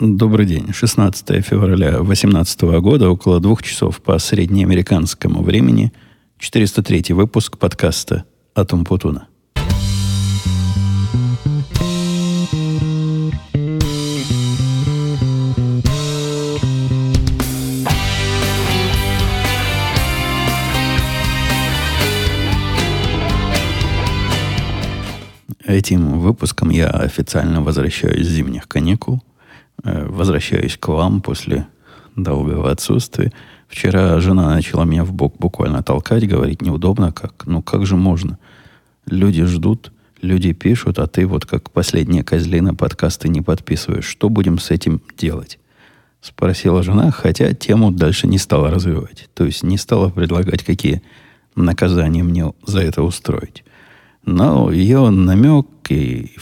Добрый день. 16 февраля 2018 года, около двух часов по среднеамериканскому времени, 403 выпуск подкаста «Атом Путуна». Этим выпуском я официально возвращаюсь с зимних каникул. Э, возвращаюсь к вам после долгого отсутствия. Вчера жена начала меня в бок буквально толкать, говорить неудобно, как, ну как же можно? Люди ждут, люди пишут, а ты вот как последняя козлина подкасты не подписываешь. Что будем с этим делать? Спросила жена, хотя тему дальше не стала развивать. То есть не стала предлагать, какие наказания мне за это устроить. Но ее намек, и,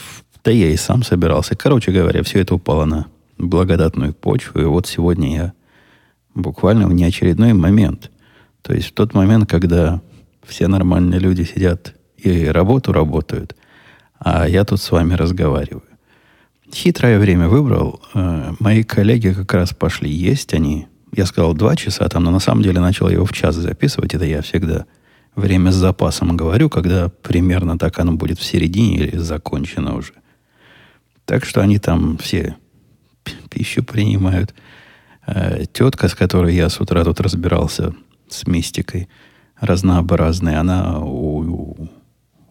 да я и сам собирался. Короче говоря, все это упало на благодатную почву. И вот сегодня я буквально в неочередной момент. То есть в тот момент, когда все нормальные люди сидят и работу работают, а я тут с вами разговариваю. Хитрое время выбрал. Э, мои коллеги как раз пошли есть. Они, я сказал, два часа там, но на самом деле начал его в час записывать. Это я всегда время с запасом говорю, когда примерно так оно будет в середине или закончено уже. Так что они там все пищу принимают. Э, тетка, с которой я с утра тут разбирался с мистикой, разнообразная, она у, у,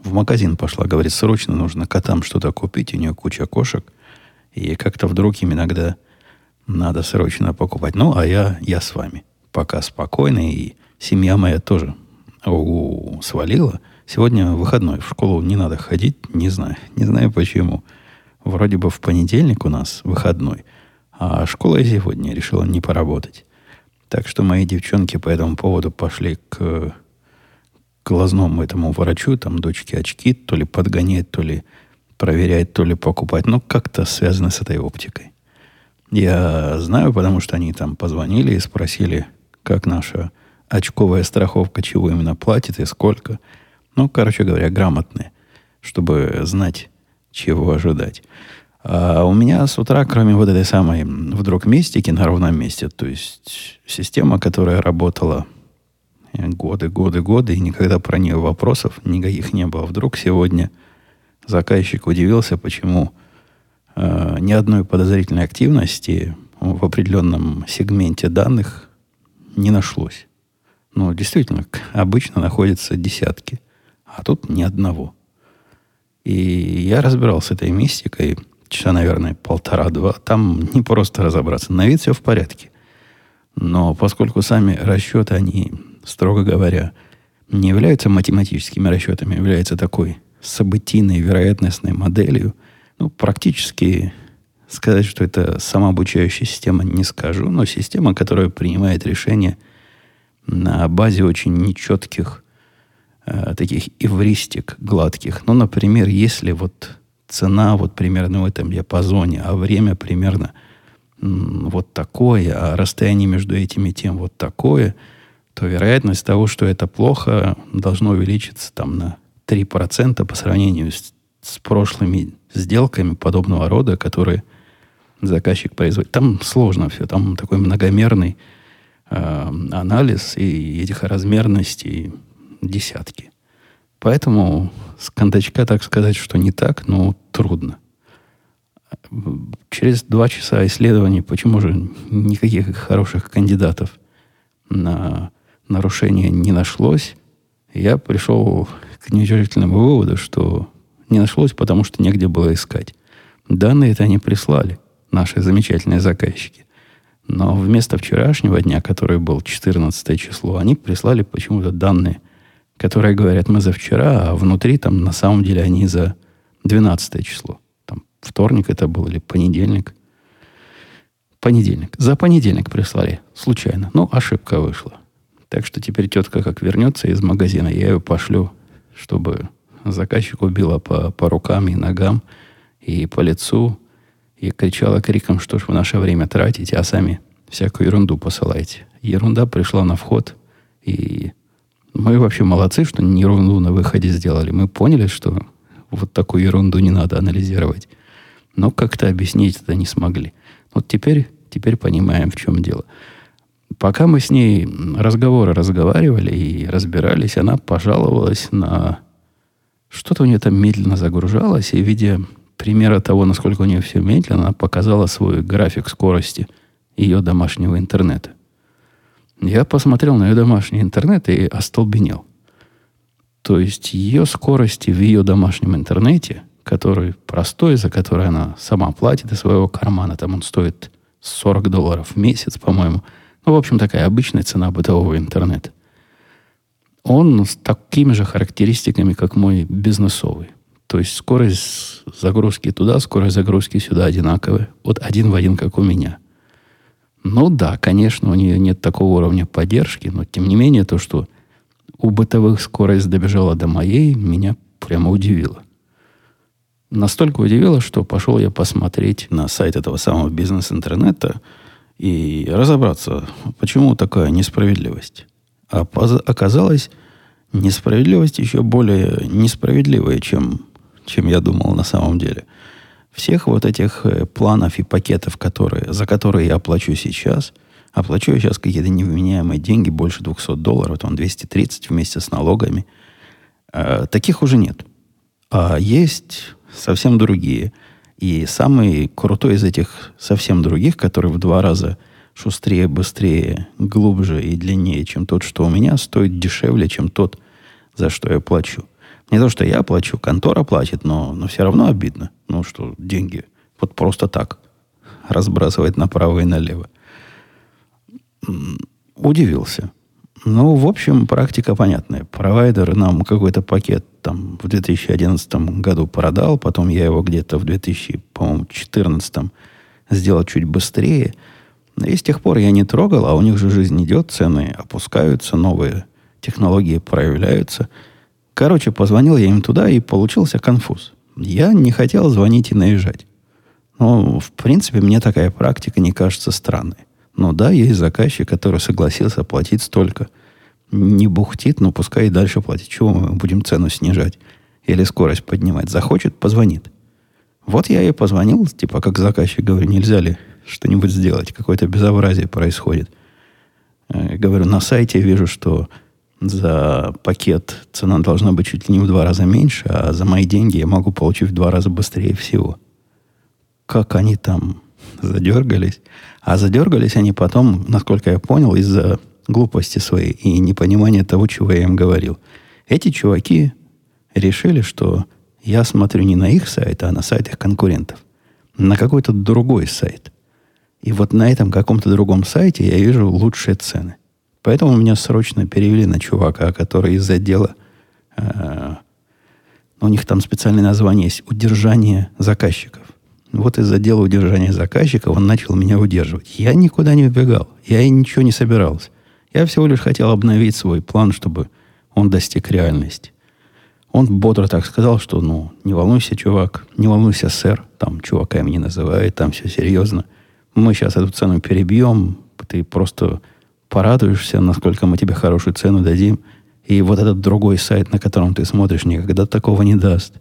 в магазин пошла, говорит, срочно нужно котам что-то купить, у нее куча кошек, и как-то вдруг им иногда надо срочно покупать. Ну, а я, я с вами. Пока спокойно, и семья моя тоже у, свалила. Сегодня выходной, в школу не надо ходить, не знаю, не знаю почему. Вроде бы в понедельник у нас выходной, а школа сегодня решила не поработать. Так что мои девчонки по этому поводу пошли к, глазному этому врачу, там дочки очки то ли подгоняет, то ли проверяет, то ли покупать. Ну, как-то связано с этой оптикой. Я знаю, потому что они там позвонили и спросили, как наша очковая страховка, чего именно платит и сколько. Ну, короче говоря, грамотные, чтобы знать, чего ожидать. А у меня с утра, кроме вот этой самой вдруг мистики на ровном месте, то есть система, которая работала годы, годы, годы, и никогда про нее вопросов никаких не было. Вдруг сегодня заказчик удивился, почему э, ни одной подозрительной активности в определенном сегменте данных не нашлось. Ну, действительно, обычно находятся десятки, а тут ни одного. И я разбирался с этой мистикой часа, наверное, полтора-два. Там не просто разобраться. На вид все в порядке. Но поскольку сами расчеты, они, строго говоря, не являются математическими расчетами, являются такой событийной вероятностной моделью, ну, практически сказать, что это самообучающая система, не скажу, но система, которая принимает решения – на базе очень нечетких э, таких эвристик гладких. Ну, например, если вот цена вот примерно в этом диапазоне, а время примерно вот такое, а расстояние между этими тем вот такое, то вероятность того, что это плохо, должно увеличиться там на 3% по сравнению с, с прошлыми сделками подобного рода, которые заказчик производит. Там сложно все, там такой многомерный э, анализ и этих размерностей десятки. Поэтому с кондачка так сказать, что не так, но трудно. Через два часа исследований, почему же никаких хороших кандидатов на нарушение не нашлось, я пришел к неутешительному выводу, что не нашлось, потому что негде было искать. Данные это они прислали, наши замечательные заказчики. Но вместо вчерашнего дня, который был 14 число, они прислали почему-то данные, которые говорят, мы за вчера, а внутри там на самом деле они за 12 число. Там вторник это был или понедельник. Понедельник. За понедельник прислали. Случайно. Ну, ошибка вышла. Так что теперь тетка как вернется из магазина, я ее пошлю, чтобы заказчик убила по, по рукам и ногам и по лицу, и кричала криком, что ж вы наше время тратите, а сами всякую ерунду посылаете. Ерунда пришла на вход, и мы вообще молодцы, что не ерунду на выходе сделали. Мы поняли, что вот такую ерунду не надо анализировать. Но как-то объяснить это не смогли. Вот теперь, теперь понимаем, в чем дело. Пока мы с ней разговоры разговаривали и разбирались, она пожаловалась на... Что-то у нее там медленно загружалось, и, видя примера того, насколько у нее все медленно, она показала свой график скорости ее домашнего интернета. Я посмотрел на ее домашний интернет и остолбенел. То есть ее скорости в ее домашнем интернете, который простой, за который она сама платит из своего кармана, там он стоит 40 долларов в месяц, по-моему. Ну, в общем, такая обычная цена бытового интернета. Он с такими же характеристиками, как мой бизнесовый. То есть скорость загрузки туда, скорость загрузки сюда одинаковая. Вот один в один, как у меня. Ну да, конечно, у нее нет такого уровня поддержки, но тем не менее то, что у бытовых скорость добежала до моей, меня прямо удивило. Настолько удивило, что пошел я посмотреть на сайт этого самого бизнес-интернета и разобраться, почему такая несправедливость. А оказалось, несправедливость еще более несправедливая, чем, чем я думал на самом деле. Всех вот этих э, планов и пакетов, которые, за которые я оплачу сейчас, оплачу я сейчас какие-то невменяемые деньги, больше 200 долларов, там 230 вместе с налогами. Э, таких уже нет. А есть совсем другие. И самый крутой из этих совсем других, который в два раза шустрее, быстрее, глубже и длиннее, чем тот, что у меня, стоит дешевле, чем тот, за что я плачу. Не то, что я плачу, контора платит, но, но все равно обидно. Ну, что деньги вот просто так разбрасывать направо и налево. Удивился. Ну, в общем, практика понятная. Провайдер нам какой-то пакет там в 2011 году продал, потом я его где-то в 2014 сделал чуть быстрее. И с тех пор я не трогал, а у них же жизнь идет, цены опускаются, новые технологии проявляются. Короче, позвонил я им туда, и получился конфуз. Я не хотел звонить и наезжать. Но, в принципе, мне такая практика не кажется странной. Ну да, есть заказчик, который согласился платить столько. Не бухтит, но пускай и дальше платит. Чего мы будем цену снижать? Или скорость поднимать? Захочет, позвонит. Вот я и позвонил, типа, как заказчик, говорю, нельзя ли что-нибудь сделать? Какое-то безобразие происходит. Э, говорю, на сайте вижу, что за пакет цена должна быть чуть ли не в два раза меньше, а за мои деньги я могу получить в два раза быстрее всего. Как они там задергались. А задергались они потом, насколько я понял, из-за глупости своей и непонимания того, чего я им говорил. Эти чуваки решили, что я смотрю не на их сайт, а на сайт их конкурентов. На какой-то другой сайт. И вот на этом каком-то другом сайте я вижу лучшие цены. Поэтому меня срочно перевели на чувака, который из отдела... Э, у них там специальное название есть «Удержание заказчиков». Вот из отдела удержания заказчиков он начал меня удерживать. Я никуда не убегал. Я и ничего не собирался. Я всего лишь хотел обновить свой план, чтобы он достиг реальности. Он бодро так сказал, что, ну, не волнуйся, чувак, не волнуйся, сэр, там чувака им не называет, там все серьезно. Мы сейчас эту цену перебьем, ты просто порадуешься, насколько мы тебе хорошую цену дадим. И вот этот другой сайт, на котором ты смотришь, никогда такого не даст.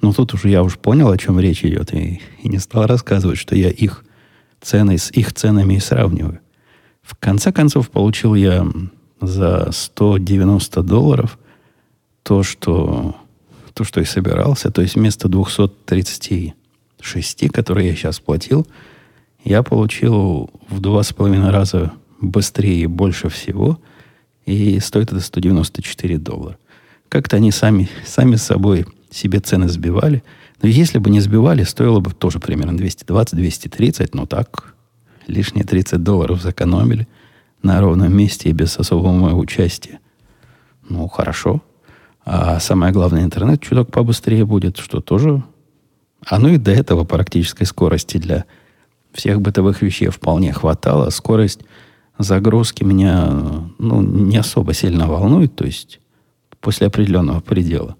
Но тут уже я уж понял, о чем речь идет, и, и не стал рассказывать, что я их цены с их ценами и сравниваю. В конце концов, получил я за 190 долларов то, что, то, что и собирался. То есть вместо 236, которые я сейчас платил, я получил в два с половиной раза быстрее и больше всего. И стоит это 194 доллара. Как-то они сами, сами собой себе цены сбивали. Но если бы не сбивали, стоило бы тоже примерно 220-230, но так лишние 30 долларов сэкономили на ровном месте и без особого моего участия. Ну, хорошо. А самое главное, интернет чуток побыстрее будет, что тоже... А ну и до этого практической скорости для всех бытовых вещей вполне хватало. Скорость загрузки меня ну, не особо сильно волнует, то есть после определенного предела.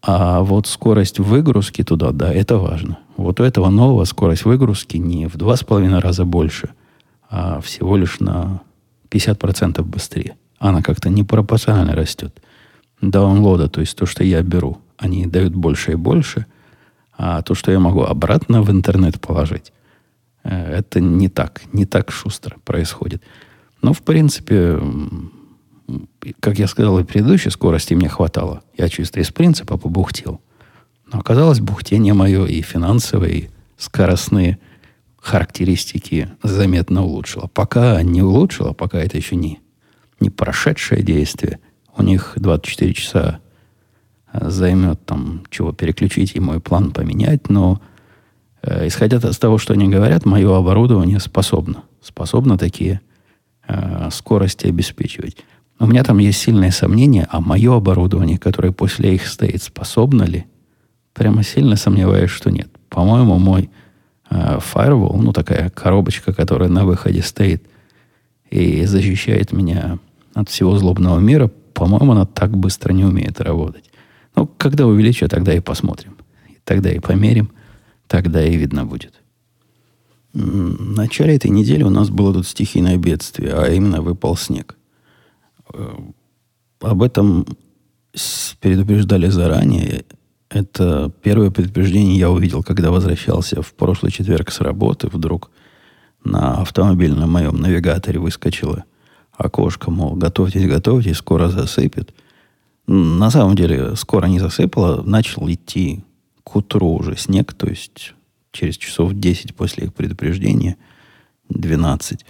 А вот скорость выгрузки туда, да, это важно. Вот у этого нового скорость выгрузки не в два с половиной раза больше, а всего лишь на 50% быстрее. Она как-то непропорционально растет. Даунлода, то есть то, что я беру, они дают больше и больше, А то, что я могу обратно в интернет положить, это не так, не так шустро происходит. Но, в принципе, как я сказал и предыдущей скорости мне хватало. Я чисто из принципа побухтел. Но оказалось, бухтение мое и финансовые, и скоростные характеристики заметно улучшило. Пока не улучшило, пока это еще не, не прошедшее действие. У них 24 часа э, займет там чего переключить и мой план поменять, но э, исходя из того, что они говорят, мое оборудование способно. Способно такие э, скорости обеспечивать. У меня там есть сильное сомнение, а мое оборудование, которое после их стоит, способно ли? Прямо сильно сомневаюсь, что нет. По-моему, мой э, firewall, ну такая коробочка, которая на выходе стоит и защищает меня от всего злобного мира, по-моему, она так быстро не умеет работать. Ну, когда увеличу, тогда и посмотрим. Тогда и померим, тогда и видно будет. В начале этой недели у нас было тут стихийное бедствие, а именно выпал снег. Э, об этом предупреждали заранее. Это первое предупреждение я увидел, когда возвращался в прошлый четверг с работы. Вдруг на автомобильном моем навигаторе выскочило окошко, мол, готовьтесь, готовьтесь, скоро засыпет. На самом деле, скоро не засыпало, начал идти к утру уже снег, то есть через часов 10 после их предупреждения, 12.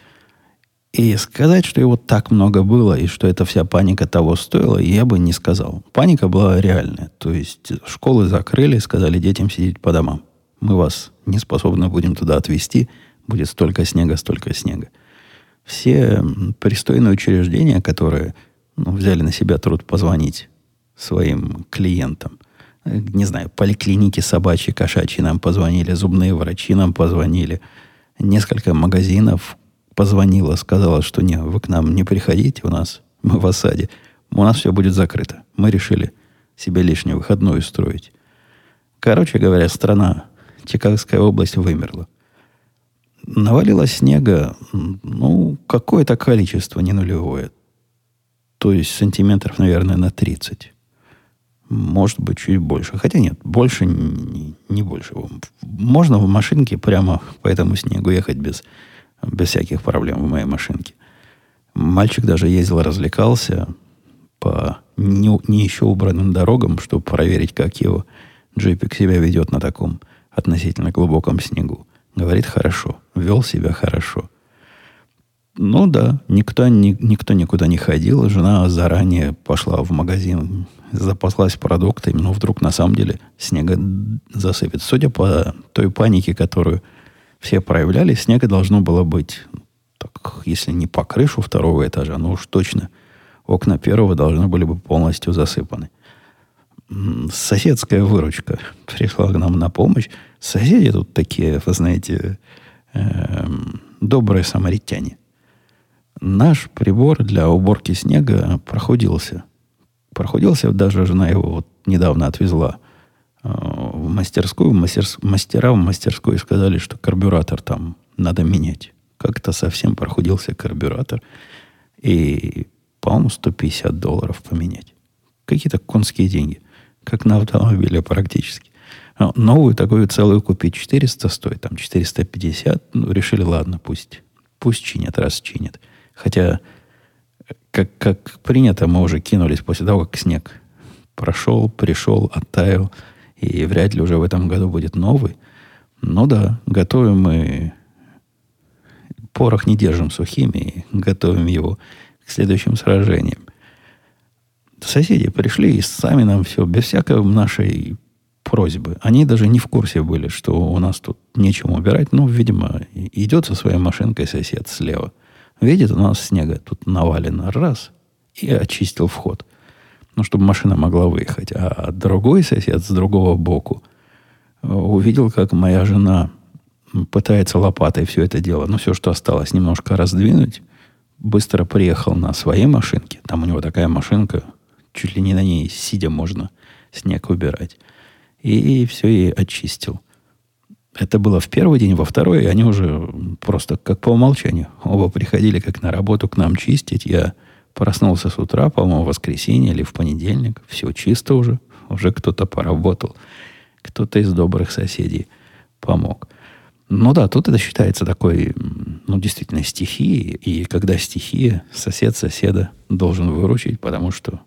И сказать, что его так много было, и что эта вся паника того стоила, я бы не сказал. Паника была реальная. То есть школы закрыли, сказали детям сидеть по домам. Мы вас не способны будем туда отвезти. Будет столько снега, столько снега. Все пристойные учреждения, которые ну, взяли на себя труд позвонить своим клиентам, не знаю, поликлиники собачьи, кошачьи нам позвонили, зубные врачи нам позвонили, несколько магазинов, позвонила, сказала, что не, вы к нам не приходите, у нас мы в осаде, у нас все будет закрыто. Мы решили себе лишний выходной устроить. Короче говоря, страна, Чикагская область вымерла. Навалилось снега, ну, какое-то количество, не нулевое. То есть сантиметров, наверное, на 30. Может быть, чуть больше. Хотя нет, больше не, не больше. Можно в машинке прямо по этому снегу ехать без без всяких проблем в моей машинке. Мальчик даже ездил, развлекался по не, не еще убранным дорогам, чтобы проверить, как его джипик себя ведет на таком относительно глубоком снегу. Говорит, хорошо. Вел себя хорошо. Ну да, никто, ни, никто никуда не ходил. Жена заранее пошла в магазин, запаслась продуктами, но вдруг на самом деле снега засыпет. Судя по той панике, которую все проявляли, снега должно было быть, так, если не по крышу второго этажа, но уж точно окна первого должны были бы полностью засыпаны. Соседская выручка пришла к нам на помощь. Соседи тут такие, вы знаете, э, добрые самаритяне. Наш прибор для уборки снега проходился. Проходился, даже жена его вот недавно отвезла в мастерскую, мастерс, мастера в мастерской сказали, что карбюратор там надо менять. Как-то совсем прохудился карбюратор. И, по-моему, 150 долларов поменять. Какие-то конские деньги. Как на автомобиле практически. А новую такую целую купить 400 стоит, там 450. Ну, решили, ладно, пусть, пусть чинят, раз чинят. Хотя, как, как принято, мы уже кинулись после того, как снег прошел, пришел, оттаял – и вряд ли уже в этом году будет новый. Ну да, готовим мы... Порох не держим сухим и готовим его к следующим сражениям. Соседи пришли и сами нам все, без всякой нашей просьбы. Они даже не в курсе были, что у нас тут нечем убирать. Ну, видимо, идет со своей машинкой сосед слева. Видит, у нас снега тут навалено. Раз. И очистил вход ну, чтобы машина могла выехать. А другой сосед с другого боку э, увидел, как моя жена пытается лопатой все это дело, ну, все, что осталось, немножко раздвинуть, быстро приехал на своей машинке. Там у него такая машинка, чуть ли не на ней сидя можно снег убирать. И, и все, и очистил. Это было в первый день, во второй, и они уже просто как по умолчанию. Оба приходили как на работу к нам чистить. Я Проснулся с утра, по-моему, в воскресенье или в понедельник. Все чисто уже. Уже кто-то поработал. кто-то из добрых соседей помог. Ну да, тут это считается такой, ну, действительно, стихией. И когда стихия, сосед соседа должен выручить, потому что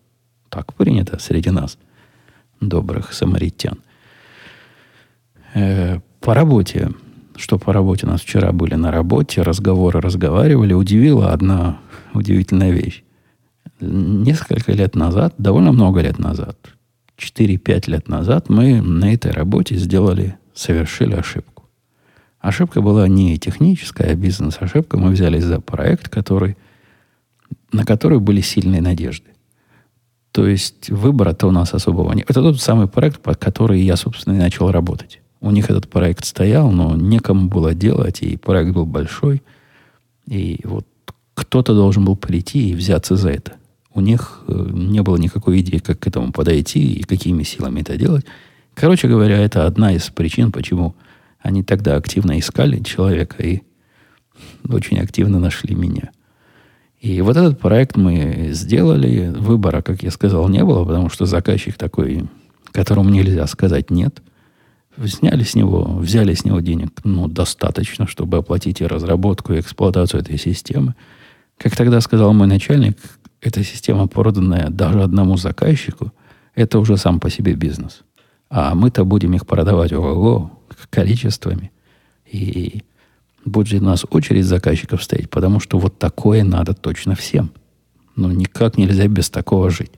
так принято среди нас, добрых самаритян. Э, по работе. Что по работе? У нас вчера были на работе, разговоры разговаривали. Удивила одна удивительная вещь. Несколько лет назад, довольно много лет назад, 4-5 лет назад, мы на этой работе сделали, совершили ошибку. Ошибка была не техническая, а бизнес-ошибка. Мы взялись за проект, который, на который были сильные надежды. То есть выбора-то у нас особого нет. Это тот самый проект, под который я, собственно, и начал работать. У них этот проект стоял, но некому было делать, и проект был большой. И вот кто-то должен был прийти и взяться за это. У них э, не было никакой идеи, как к этому подойти и какими силами это делать. Короче говоря, это одна из причин, почему они тогда активно искали человека и очень активно нашли меня. И вот этот проект мы сделали. Выбора, как я сказал, не было, потому что заказчик такой, которому нельзя сказать нет. Сняли с него, взяли с него денег ну, достаточно, чтобы оплатить и разработку, и эксплуатацию этой системы. Как тогда сказал мой начальник, эта система, проданная даже одному заказчику, это уже сам по себе бизнес. А мы-то будем их продавать ого количествами. И будет у нас очередь заказчиков стоять, потому что вот такое надо точно всем. Но никак нельзя без такого жить.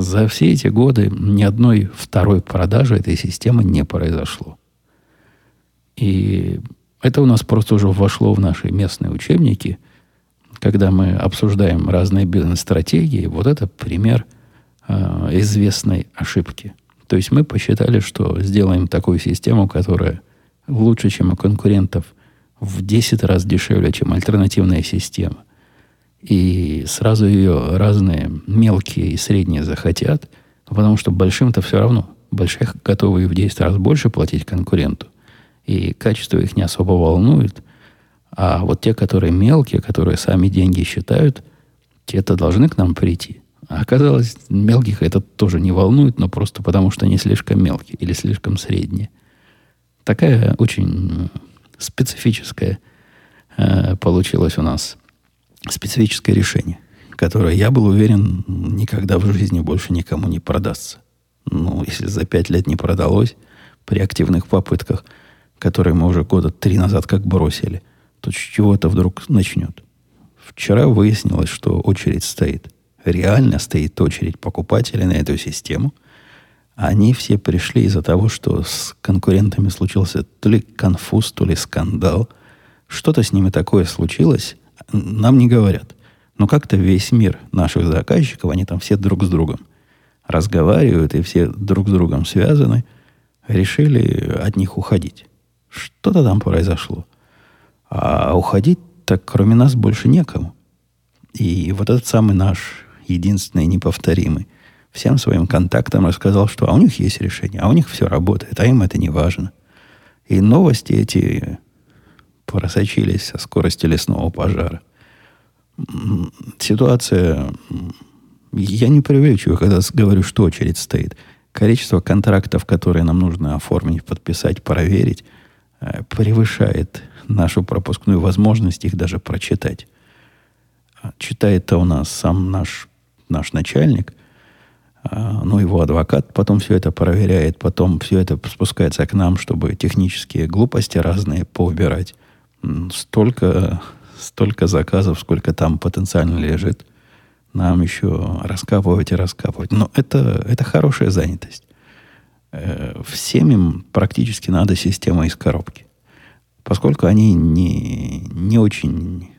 За все эти годы ни одной второй продажи этой системы не произошло. И это у нас просто уже вошло в наши местные учебники, когда мы обсуждаем разные бизнес-стратегии. Вот это пример э, известной ошибки – то есть мы посчитали, что сделаем такую систему, которая лучше, чем у конкурентов, в 10 раз дешевле, чем альтернативная система. И сразу ее разные мелкие и средние захотят, потому что большим-то все равно. Больших готовы в 10 раз больше платить конкуренту. И качество их не особо волнует. А вот те, которые мелкие, которые сами деньги считают, те-то должны к нам прийти. А оказалось, мелких это тоже не волнует, но просто потому, что они слишком мелкие или слишком средние. Такая очень специфическая э, получилось у нас специфическое решение, которое, я был уверен, никогда в жизни больше никому не продастся. Ну, если за пять лет не продалось при активных попытках, которые мы уже года три назад как бросили, то с чего это вдруг начнет? Вчера выяснилось, что очередь стоит – реально стоит очередь покупателей на эту систему. Они все пришли из-за того, что с конкурентами случился то ли конфуз, то ли скандал. Что-то с ними такое случилось, нам не говорят. Но как-то весь мир наших заказчиков, они там все друг с другом разговаривают, и все друг с другом связаны, решили от них уходить. Что-то там произошло. А уходить так кроме нас больше некому. И вот этот самый наш единственный неповторимый. Всем своим контактам рассказал, что а у них есть решение, а у них все работает, а им это не важно. И новости эти просочились со скоростью лесного пожара. Ситуация... Я не преувеличиваю, когда говорю, что очередь стоит. Количество контрактов, которые нам нужно оформить, подписать, проверить, э, превышает нашу пропускную возможность их даже прочитать. Читает-то у нас сам наш наш начальник, а, ну, его адвокат потом все это проверяет, потом все это спускается к нам, чтобы технические глупости разные поубирать. Столько, столько заказов, сколько там потенциально лежит, нам еще раскапывать и раскапывать. Но это, это хорошая занятость. Э, всем им практически надо система из коробки. Поскольку они не, не очень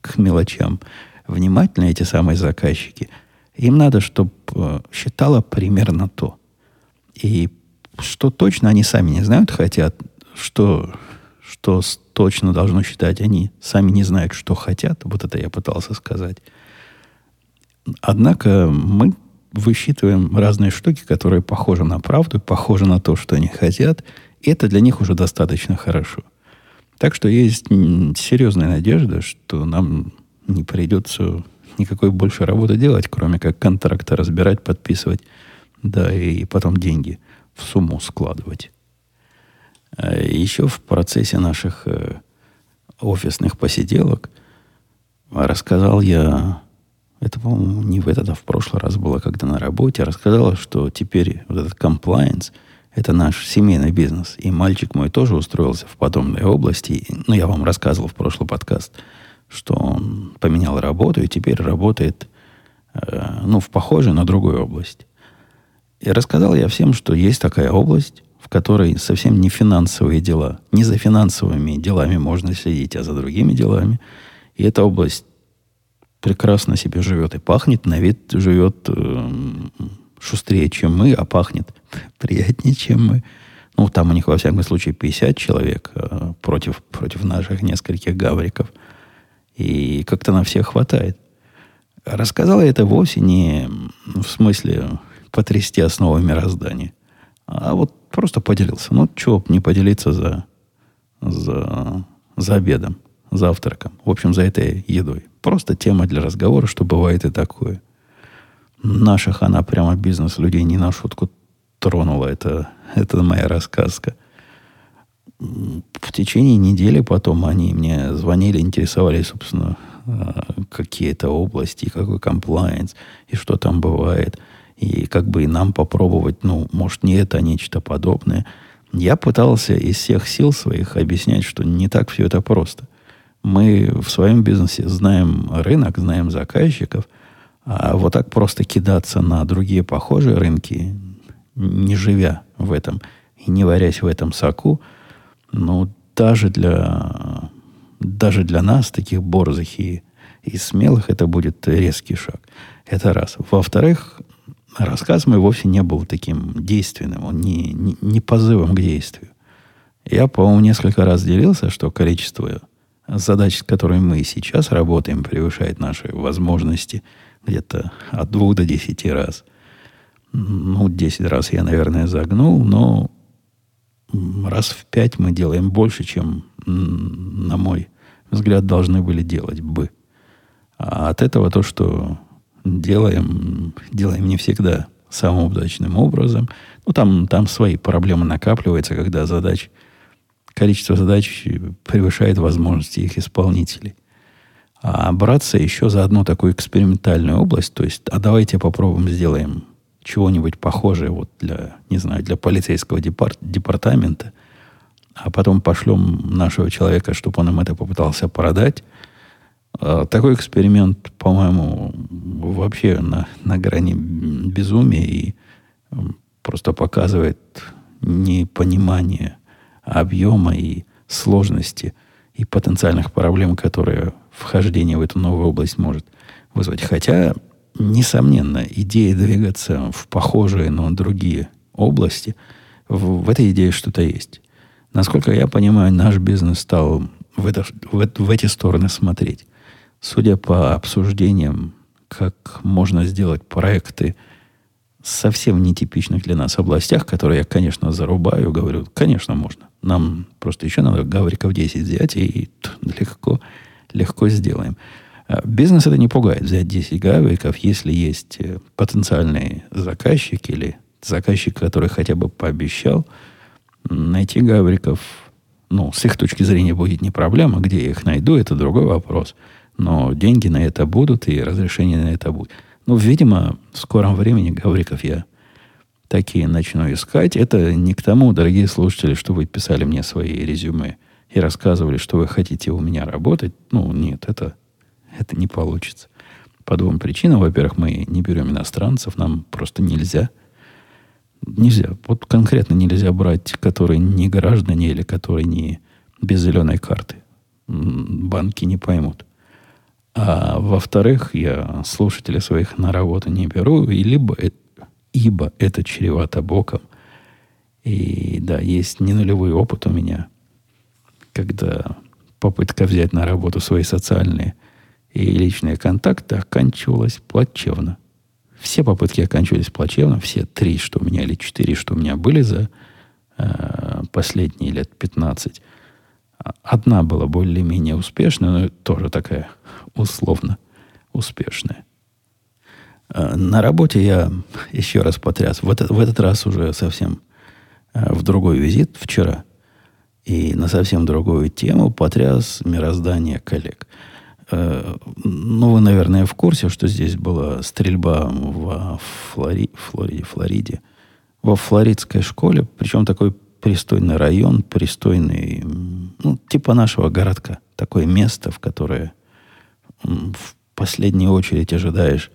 к мелочам внимательны, эти самые заказчики, им надо, чтобы э, считало примерно то. И что точно они сами не знают, хотят, что, что точно должно считать, они сами не знают, что хотят. Вот это я пытался сказать. Однако мы высчитываем разные штуки, которые похожи на правду, похожи на то, что они хотят, и это для них уже достаточно хорошо. Так что есть серьезная надежда, что нам не придется никакой больше работы делать, кроме как контракты разбирать, подписывать, да, и потом деньги в сумму складывать. Э, Еще в процессе наших э, офисных посиделок рассказал я, это, по-моему, не в этот, а в прошлый раз было, когда на работе, рассказал, что теперь вот этот compliance – это наш семейный бизнес. И мальчик мой тоже устроился в подобной области. Ну, я вам рассказывал в прошлый подкаст, что он поменял работу и теперь работает, э, ну, в похожей, но другой области. И рассказал я всем, что есть такая область, в которой совсем не финансовые дела. Не за финансовыми делами можно следить, а за другими делами. И эта область прекрасно себе живет и пахнет, на вид живет э, шустрее, чем мы, а пахнет приятнее, чем мы. Ну, там у них, во всяком случае, 50 человек э, против, против наших нескольких гавриков. И как-то на всех хватает. Рассказала это вовсе не в смысле потрясти основы мироздания. А вот просто поделился. Ну, чего не поделиться за, за, за обедом, завтраком. В общем, за этой едой. Просто тема для разговора, что бывает и такое. Наших она прямо бизнес людей не на шутку тронула. Это, это моя рассказка. В течение недели потом они мне звонили, интересовались, собственно, а, какие это области, какой комплайенс, и что там бывает – и как бы и нам попробовать, ну, может, не это, а нечто подобное. Я пытался из всех сил своих объяснять, что не так все это просто. Мы в своем бизнесе знаем рынок, знаем заказчиков, а вот так просто кидаться на другие похожие рынки, не живя в этом и не варясь в этом соку, ну, даже для, даже для нас, таких борзых и, и смелых, это будет резкий шаг. Это раз. Во-вторых, рассказ мой вовсе не был таким действенным, он не, не, не позывом к действию. Я, по-моему, несколько раз делился, что количество задач, с которыми мы сейчас работаем, превышает наши возможности где-то от двух до десяти раз. Ну, десять раз я, наверное, загнул, но раз в пять мы делаем больше, чем, на мой взгляд, должны были делать бы. А от этого то, что делаем, делаем не всегда самым удачным образом. Ну, там, там свои проблемы накапливаются, когда задач, количество задач превышает возможности их исполнителей. А браться еще за одну такую экспериментальную область, то есть, а давайте попробуем сделаем чего-нибудь похожее вот для, не знаю, для полицейского департ, департамента, а потом пошлем нашего человека, чтобы он нам это попытался продать – такой эксперимент, по-моему, вообще на, на грани безумия и просто показывает непонимание объема и сложности и потенциальных проблем, которые вхождение в эту новую область может вызвать. Хотя, несомненно, идея двигаться в похожие, но другие области, в, в этой идее что-то есть. Насколько я понимаю, наш бизнес стал в, это, в, в эти стороны смотреть судя по обсуждениям, как можно сделать проекты совсем нетипичных для нас областях, которые я, конечно, зарубаю, говорю, конечно, можно. Нам просто еще надо гавриков 10 взять и легко, легко сделаем. А бизнес это не пугает. Взять 10 гавриков, если есть э, потенциальный заказчик или заказчик, который хотя бы пообещал, найти гавриков, ну, с их точки зрения будет не проблема. Где я их найду, это другой вопрос – но деньги на это будут, и разрешение на это будет. Ну, видимо, в скором времени Гавриков я такие начну искать. Это не к тому, дорогие слушатели, что вы писали мне свои резюме и рассказывали, что вы хотите у меня работать. Ну, нет, это, это не получится. По двум причинам. Во-первых, мы не берем иностранцев, нам просто нельзя. Нельзя. Вот конкретно нельзя брать, которые не граждане или которые не без зеленой карты. Банки не поймут. А во-вторых, я слушателей своих на работу не беру, и либо, ибо это чревато боком. И да, есть не нулевой опыт у меня, когда попытка взять на работу свои социальные и личные контакты оканчивалась плачевно. Все попытки оканчивались плачевно, все три, что у меня, или четыре, что у меня были за э, последние лет 15. Одна была более-менее успешная, но тоже такая условно успешная. А, на работе я еще раз потряс. В этот, в этот раз уже совсем э, в другой визит вчера и на совсем другую тему потряс мироздание коллег. Э, ну, вы, наверное, в курсе, что здесь была стрельба во Флори... Флориде, Флориде, во флоридской школе, причем такой пристойный район, пристойный, ну, типа нашего городка. Такое место, в которое в последнюю очередь ожидаешь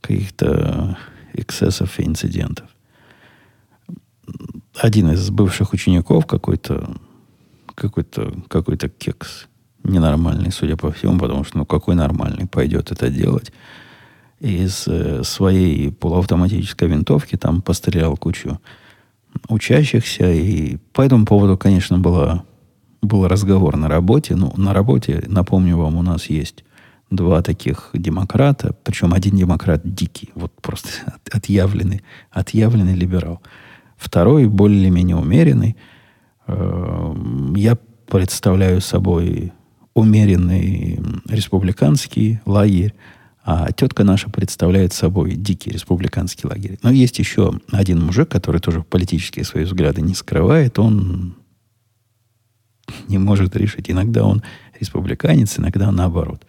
каких-то эксцессов и инцидентов. Один из бывших учеников какой-то какой-то какой-то кекс ненормальный, судя по всему, потому что ну какой нормальный пойдет это делать. Из э, своей полуавтоматической винтовки там пострелял кучу учащихся, и по этому поводу, конечно, было, был разговор на работе. Ну, на работе, напомню вам, у нас есть два таких демократа, причем один демократ дикий, вот просто отъявленный, отъявленный либерал. Второй более-менее умеренный. Эм, я представляю собой умеренный республиканский лагерь, а тетка наша представляет собой дикий республиканский лагерь. Но есть еще один мужик, который тоже политические свои взгляды не скрывает. Он не может решить. Иногда он республиканец, иногда наоборот.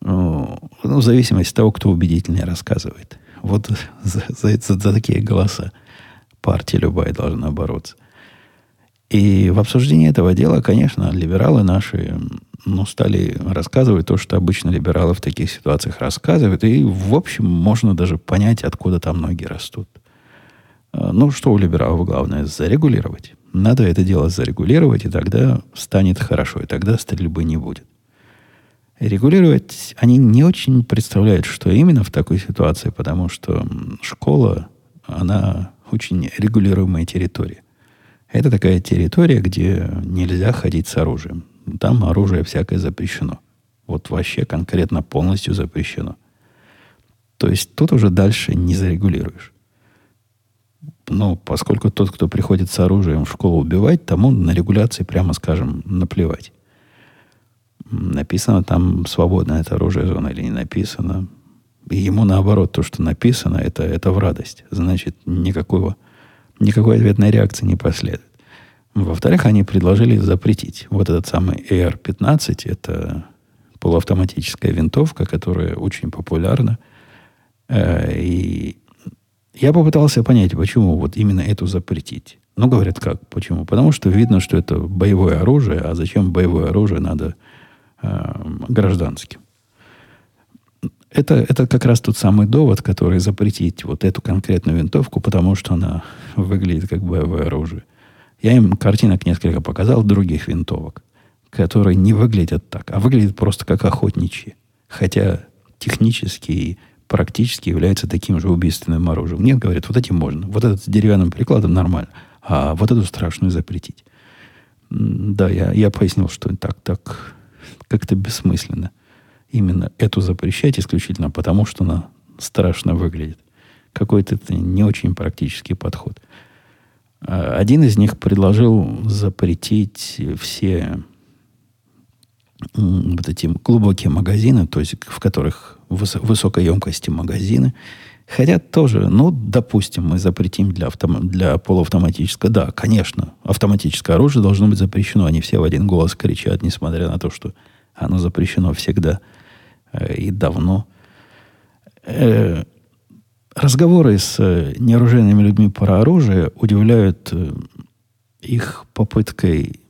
Ну, ну, в зависимости от того, кто убедительнее рассказывает. Вот за, за, за, за такие голоса партия любая должна бороться. И в обсуждении этого дела, конечно, либералы наши ну, стали рассказывать то, что обычно либералы в таких ситуациях рассказывают. И, в общем, можно даже понять, откуда там ноги растут. А, ну, что у либералов главное? Зарегулировать. Надо это дело зарегулировать, и тогда станет хорошо, и тогда стрельбы не будет. Регулировать они не очень представляют, что именно в такой ситуации, потому что школа, она очень регулируемая территория. Это такая территория, где нельзя ходить с оружием. Там оружие всякое запрещено. Вот вообще конкретно полностью запрещено. То есть тут уже дальше не зарегулируешь. Ну, поскольку тот, кто приходит с оружием в школу убивать, тому на регуляции, прямо скажем, наплевать. Написано там, свободно это оружие зона или не написано. И ему наоборот, то, что написано, это, это в радость. Значит, никакого никакой ответной реакции не последует. Во-вторых, они предложили запретить вот этот самый AR-15. Это полуавтоматическая винтовка, которая очень популярна. Э, и я попытался понять, почему вот именно эту запретить. Ну, говорят, как? Почему? Потому что видно, что это боевое оружие, а зачем боевое оружие надо э, гражданским? Это, это как раз тот самый довод, который запретить вот эту конкретную винтовку, потому что она выглядит как боевое оружие. Я им картинок несколько показал других винтовок, которые не выглядят так, а выглядят просто как охотничьи. Хотя технически и практически являются таким же убийственным оружием. Нет, говорят, вот эти можно. Вот этот с деревянным прикладом нормально. А вот эту страшную запретить. Да, я, я пояснил, что так, так как-то бессмысленно именно эту запрещать исключительно потому, что она страшно выглядит. Какой-то не очень практический подход. А, один из них предложил запретить все вот эти глубокие магазины, то есть в которых выс- высокой емкости магазины. Хотя тоже, ну, допустим, мы запретим для, автом- для полуавтоматического. Да, конечно, автоматическое оружие должно быть запрещено. Они все в один голос кричат, несмотря на то, что оно запрещено всегда – и давно. Э, разговоры с э, неоружейными людьми про оружие удивляют их попыткой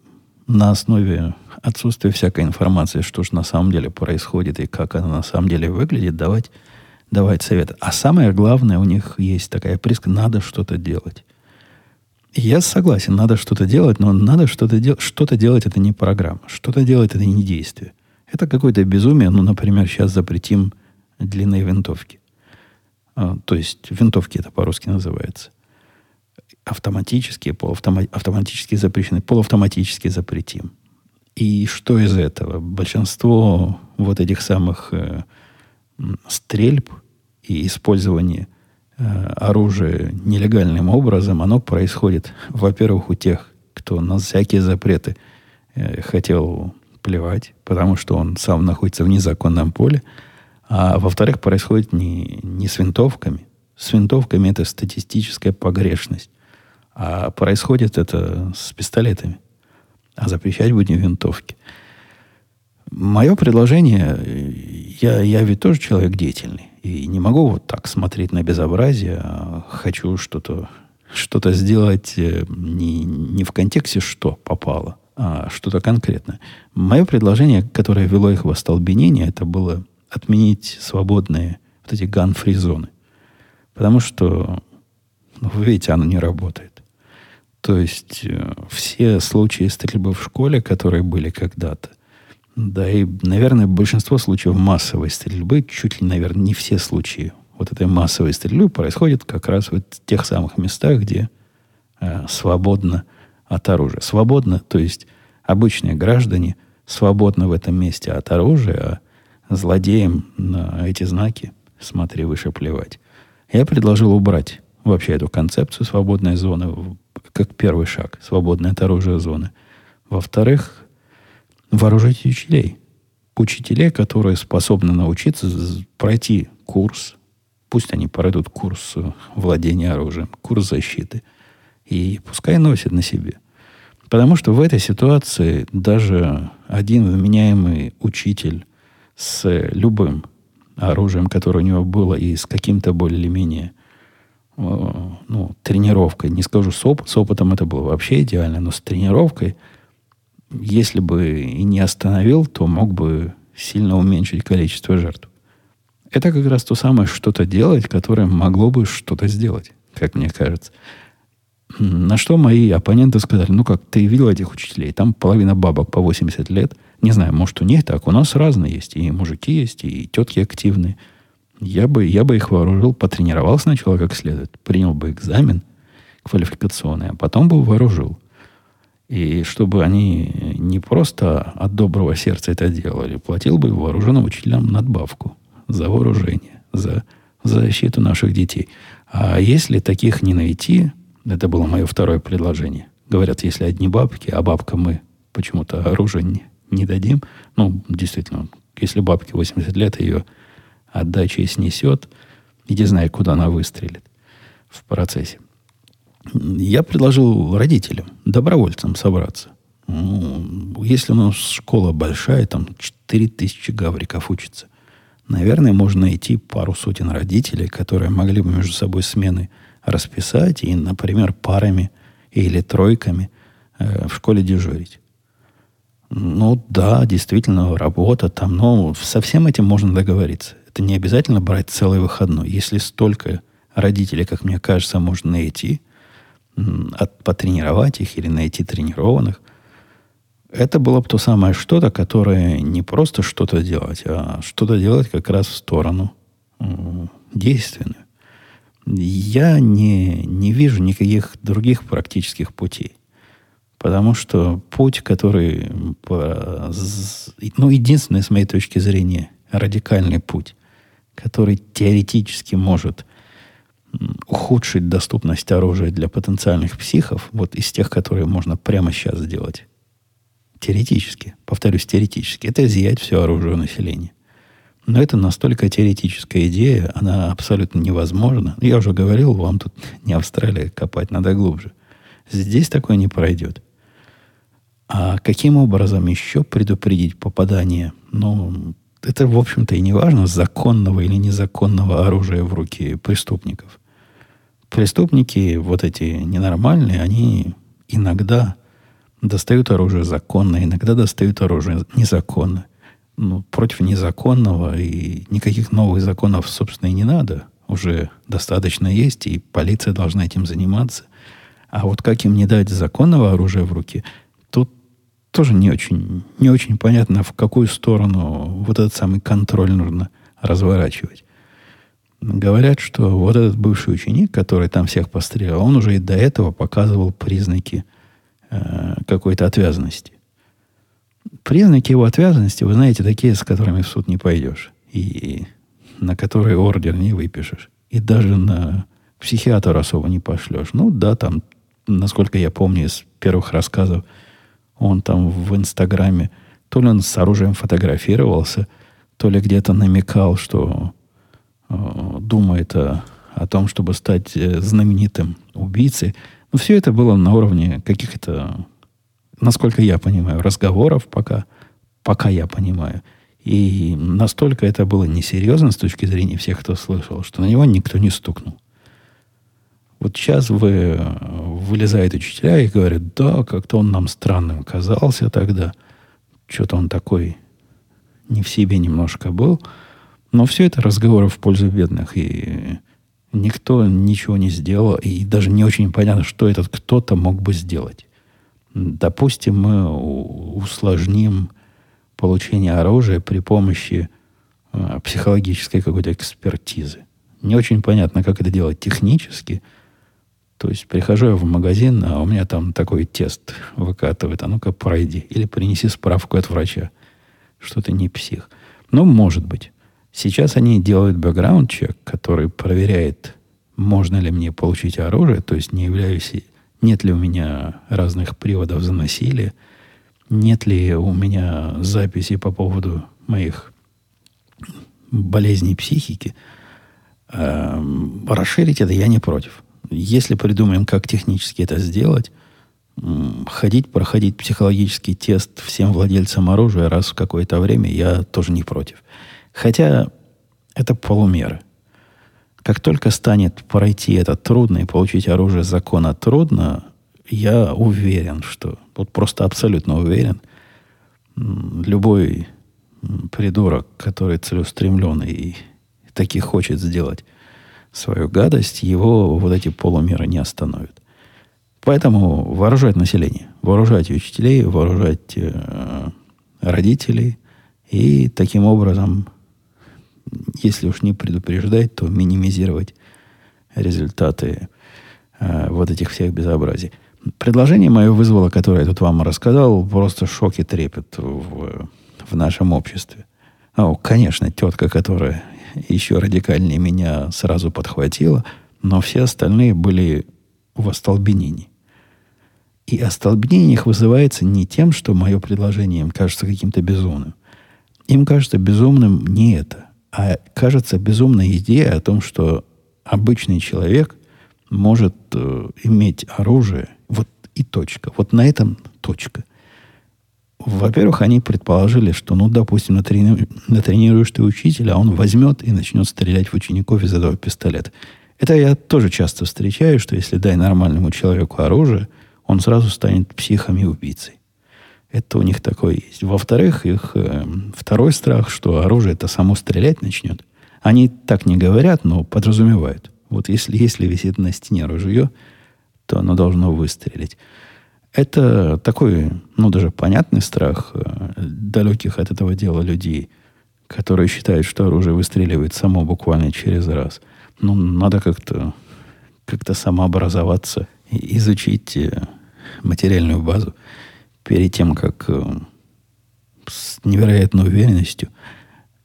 на основе отсутствия всякой информации, что же на самом деле происходит и как она на самом деле выглядит, давать, давать советы. А самое главное, у них есть такая приска, надо что-то делать. Я согласен, надо что-то делать, но надо что-то делать. Что-то делать это не программа. Что-то делать это не действие. Это какое-то безумие. Ну, например, сейчас запретим длинные винтовки. А, то есть винтовки это по-русски называется. Автоматические, полуавтома- автоматически запрещены, полуавтоматически запретим. И что из этого? Большинство вот этих самых э, стрельб и использования э, оружия нелегальным образом, оно происходит, во-первых, у тех, кто на всякие запреты э, хотел плевать, потому что он сам находится в незаконном поле. А во-вторых, происходит не, не с винтовками. С винтовками это статистическая погрешность. А происходит это с пистолетами. А запрещать будем винтовки. Мое предложение, я, я ведь тоже человек деятельный. И не могу вот так смотреть на безобразие, а хочу что-то что сделать э, не, не в контексте, что попало, а что-то конкретное. Мое предложение, которое вело их в остолбенение, это было отменить свободные вот эти ган-фри зоны. Потому что, ну, вы видите, оно не работает. То есть э, все случаи стрельбы в школе, которые были когда-то, да и, наверное, большинство случаев массовой стрельбы, чуть ли, наверное, не все случаи вот этой массовой стрельбы происходят как раз в тех самых местах, где э, свободно от оружия. Свободно, то есть обычные граждане свободно в этом месте от оружия, а злодеям на эти знаки смотри выше плевать. Я предложил убрать вообще эту концепцию свободной зоны как первый шаг, свободное от оружия зоны. Во-вторых, вооружить учителей. Учителей, которые способны научиться пройти курс, пусть они пройдут курс владения оружием, курс защиты, и пускай носят на себе. Потому что в этой ситуации даже один вменяемый учитель с любым оружием, которое у него было, и с каким-то более-менее ну, тренировкой, не скажу с, оп- с опытом это было вообще идеально, но с тренировкой, если бы и не остановил, то мог бы сильно уменьшить количество жертв. Это как раз то самое что-то делать, которое могло бы что-то сделать, как мне кажется. На что мои оппоненты сказали, ну как, ты видел этих учителей? Там половина бабок по 80 лет. Не знаю, может, у них так. У нас разные есть. И мужики есть, и тетки активные. Я бы, я бы их вооружил, потренировал сначала как следует. Принял бы экзамен квалификационный, а потом бы вооружил. И чтобы они не просто от доброго сердца это делали, платил бы вооруженным учителям надбавку за вооружение, за, за защиту наших детей. А если таких не найти, это было мое второе предложение. Говорят, если одни бабки, а бабкам мы почему-то оружие не, не дадим. Ну, действительно, если бабке 80 лет, ее отдача и снесет, иди знай, куда она выстрелит в процессе. Я предложил родителям, добровольцам собраться. Ну, если у нас школа большая, там 4000 гавриков учатся, наверное, можно найти пару сотен родителей, которые могли бы между собой смены расписать и, например, парами или тройками э, в школе дежурить. Ну да, действительно, работа там, но со всем этим можно договориться. Это не обязательно брать целый выходной. Если столько родителей, как мне кажется, можно найти, от, потренировать их или найти тренированных, это было бы то самое что-то, которое не просто что-то делать, а что-то делать как раз в сторону действенную. Я не, не вижу никаких других практических путей. Потому что путь, который, ну, единственный, с моей точки зрения, радикальный путь, который теоретически может ухудшить доступность оружия для потенциальных психов, вот из тех, которые можно прямо сейчас сделать, теоретически, повторюсь, теоретически, это изъять все оружие у населения. Но это настолько теоретическая идея, она абсолютно невозможна. Я уже говорил, вам тут не Австралия копать, надо глубже. Здесь такое не пройдет. А каким образом еще предупредить попадание? Ну, это, в общем-то, и не важно, законного или незаконного оружия в руки преступников. Преступники, вот эти ненормальные, они иногда достают оружие законно, иногда достают оружие незаконно ну, против незаконного, и никаких новых законов, собственно, и не надо. Уже достаточно есть, и полиция должна этим заниматься. А вот как им не дать законного оружия в руки, тут тоже не очень, не очень понятно, в какую сторону вот этот самый контроль нужно разворачивать. Говорят, что вот этот бывший ученик, который там всех пострелял, он уже и до этого показывал признаки э, какой-то отвязанности. Признаки его отвязанности, вы знаете, такие, с которыми в суд не пойдешь. И на которые ордер не выпишешь. И даже на психиатра особо не пошлешь. Ну да, там, насколько я помню из первых рассказов, он там в Инстаграме, то ли он с оружием фотографировался, то ли где-то намекал, что э, думает о, о том, чтобы стать э, знаменитым убийцей. Но все это было на уровне каких-то, насколько я понимаю, разговоров пока, пока я понимаю. И настолько это было несерьезно с точки зрения всех, кто слышал, что на него никто не стукнул. Вот сейчас вы, вылезают учителя и говорят, да, как-то он нам странным казался тогда. Что-то он такой не в себе немножко был. Но все это разговоры в пользу бедных. И никто ничего не сделал. И даже не очень понятно, что этот кто-то мог бы сделать. Допустим, мы усложним получение оружия при помощи э, психологической какой-то экспертизы. Не очень понятно, как это делать технически. То есть прихожу я в магазин, а у меня там такой тест выкатывает. А ну-ка пройди. Или принеси справку от врача, что ты не псих. Ну, может быть. Сейчас они делают бэкграунд-чек, который проверяет, можно ли мне получить оружие, то есть не являюсь, нет ли у меня разных приводов за насилие, нет ли у меня записи по поводу моих болезней психики. Эм, расширить это я не против. Если придумаем, как технически это сделать, ходить, проходить психологический тест всем владельцам оружия раз в какое-то время, я тоже не против. Хотя это полумеры. Как только станет пройти это трудно и получить оружие закона трудно, я уверен, что, вот просто абсолютно уверен, любой придурок, который целеустремленный и таки хочет сделать свою гадость, его вот эти полумеры не остановят. Поэтому вооружать население, вооружать учителей, вооружать э, родителей и таким образом если уж не предупреждать, то минимизировать результаты э, вот этих всех безобразий. Предложение мое вызвало, которое я тут вам рассказал, просто шок и трепет в, в нашем обществе. Ну, конечно, тетка, которая еще радикальнее меня сразу подхватила, но все остальные были в остолбенении. И остолбенение их вызывается не тем, что мое предложение им кажется каким-то безумным. Им кажется безумным не это, а кажется безумная идея о том, что обычный человек может э, иметь оружие, вот и точка. Вот на этом точка. Во-первых, они предположили, что, ну, допустим, натрени... натренируешь ты учителя, а он возьмет и начнет стрелять в учеников из этого пистолета. Это я тоже часто встречаю, что если дай нормальному человеку оружие, он сразу станет психом и убийцей. Это у них такое есть. Во-вторых, их э, второй страх, что оружие это само стрелять начнет. Они так не говорят, но подразумевают. Вот если, если висит на стене ружье, то оно должно выстрелить. Это такой, ну, даже понятный страх э, далеких от этого дела людей, которые считают, что оружие выстреливает само буквально через раз. Ну, надо как-то как самообразоваться, изучить э, материальную базу перед тем, как э, с невероятной уверенностью